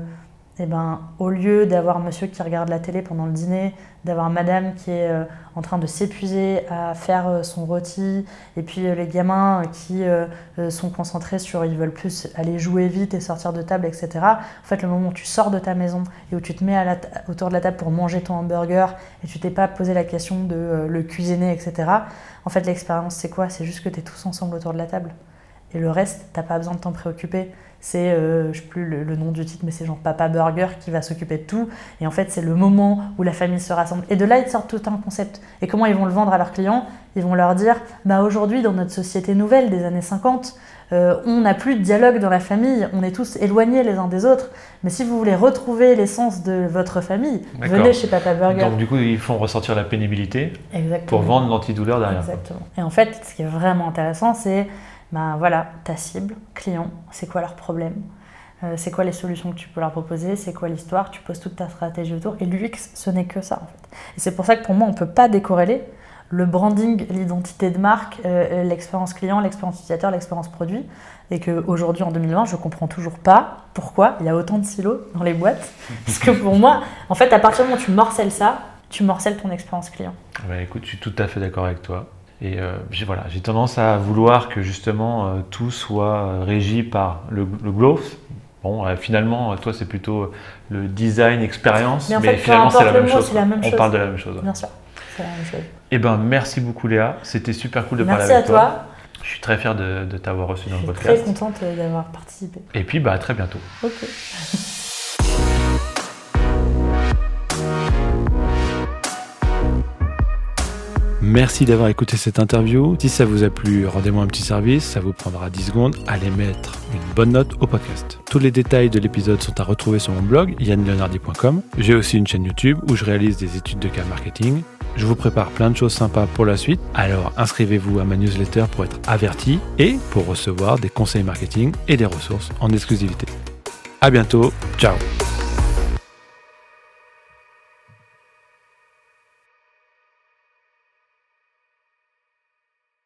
eh ben, au lieu d'avoir monsieur qui regarde la télé pendant le dîner, d'avoir madame qui est euh, en train de s'épuiser à faire euh, son rôti, et puis euh, les gamins qui sont concentrés sur ils veulent plus aller jouer vite et sortir de table, etc. En fait, le moment où tu sors de ta maison et où tu te mets autour de la table pour manger ton hamburger et tu t'es pas posé la question de le cuisiner, etc. En fait, l'expérience, c'est quoi? C'est juste que tu es tous ensemble autour de la table. Et le reste, t'as pas besoin de t'en préoccuper. C'est, euh, je sais plus le, nom du titre, mais c'est genre Papa Burger qui va s'occuper de tout. Et en fait, c'est le moment où la famille se rassemble. Et de là, ils sortent tout un concept. Et comment ils vont le vendre à leurs clients? Ils vont leur dire, bah aujourd'hui, dans notre société nouvelle des années 50, euh, on n'a plus de dialogue dans la famille, on est tous éloignés les uns des autres. Mais si vous voulez retrouver l'essence de votre famille, venez chez Papa Burger. Donc du coup, ils font ressortir la pénibilité pour vendre l'antidouleur derrière. Exactement. Et en fait, ce qui est vraiment intéressant, c'est ben voilà, ta cible, client, c'est quoi leur problème? Euh, c'est quoi les solutions que tu peux leur proposer, c'est quoi l'histoire, tu poses toute ta stratégie autour. Et l'UX, ce n'est que ça en fait. Et c'est pour ça que pour moi, on ne peut pas décorréler le branding, l'identité de marque, euh, l'expérience client, l'expérience utilisateur, l'expérience produit. Et qu'aujourd'hui, en 2020, je ne comprends toujours pas pourquoi il y a autant de silos dans les boîtes. [LAUGHS] Parce que pour moi, en fait, à partir du moment où tu morcelles ça, tu morcelles ton expérience client. écoute, je suis tout à fait d'accord avec toi. Et euh, j'ai voilà, tendance à vouloir que justement euh, tout soit régi par le, growth. Bon, finalement, toi, c'est plutôt le design, expérience, mais, finalement, c'est la, même chose. On parle de la même chose. Bien sûr, c'est la même chose. Eh ben, merci beaucoup Léa. C'était super cool de parler avec toi. Merci à toi. Je suis très fier de, t'avoir reçu dans le podcast. Je suis très contente d'avoir participé. Et puis, bah, à très bientôt. Ok. [LAUGHS] Merci d'avoir écouté cette interview. Si ça vous a plu, rendez-moi un petit service, ça vous prendra 10 secondes. Allez mettre une bonne note au podcast. Tous les détails de l'épisode sont à retrouver sur mon blog yannleonardi.com. J'ai aussi une chaîne YouTube où je réalise des études de cas marketing. Je vous prépare plein de choses sympas pour la suite, alors inscrivez-vous à ma newsletter pour être averti et pour recevoir des conseils marketing et des ressources en exclusivité. À bientôt, ciao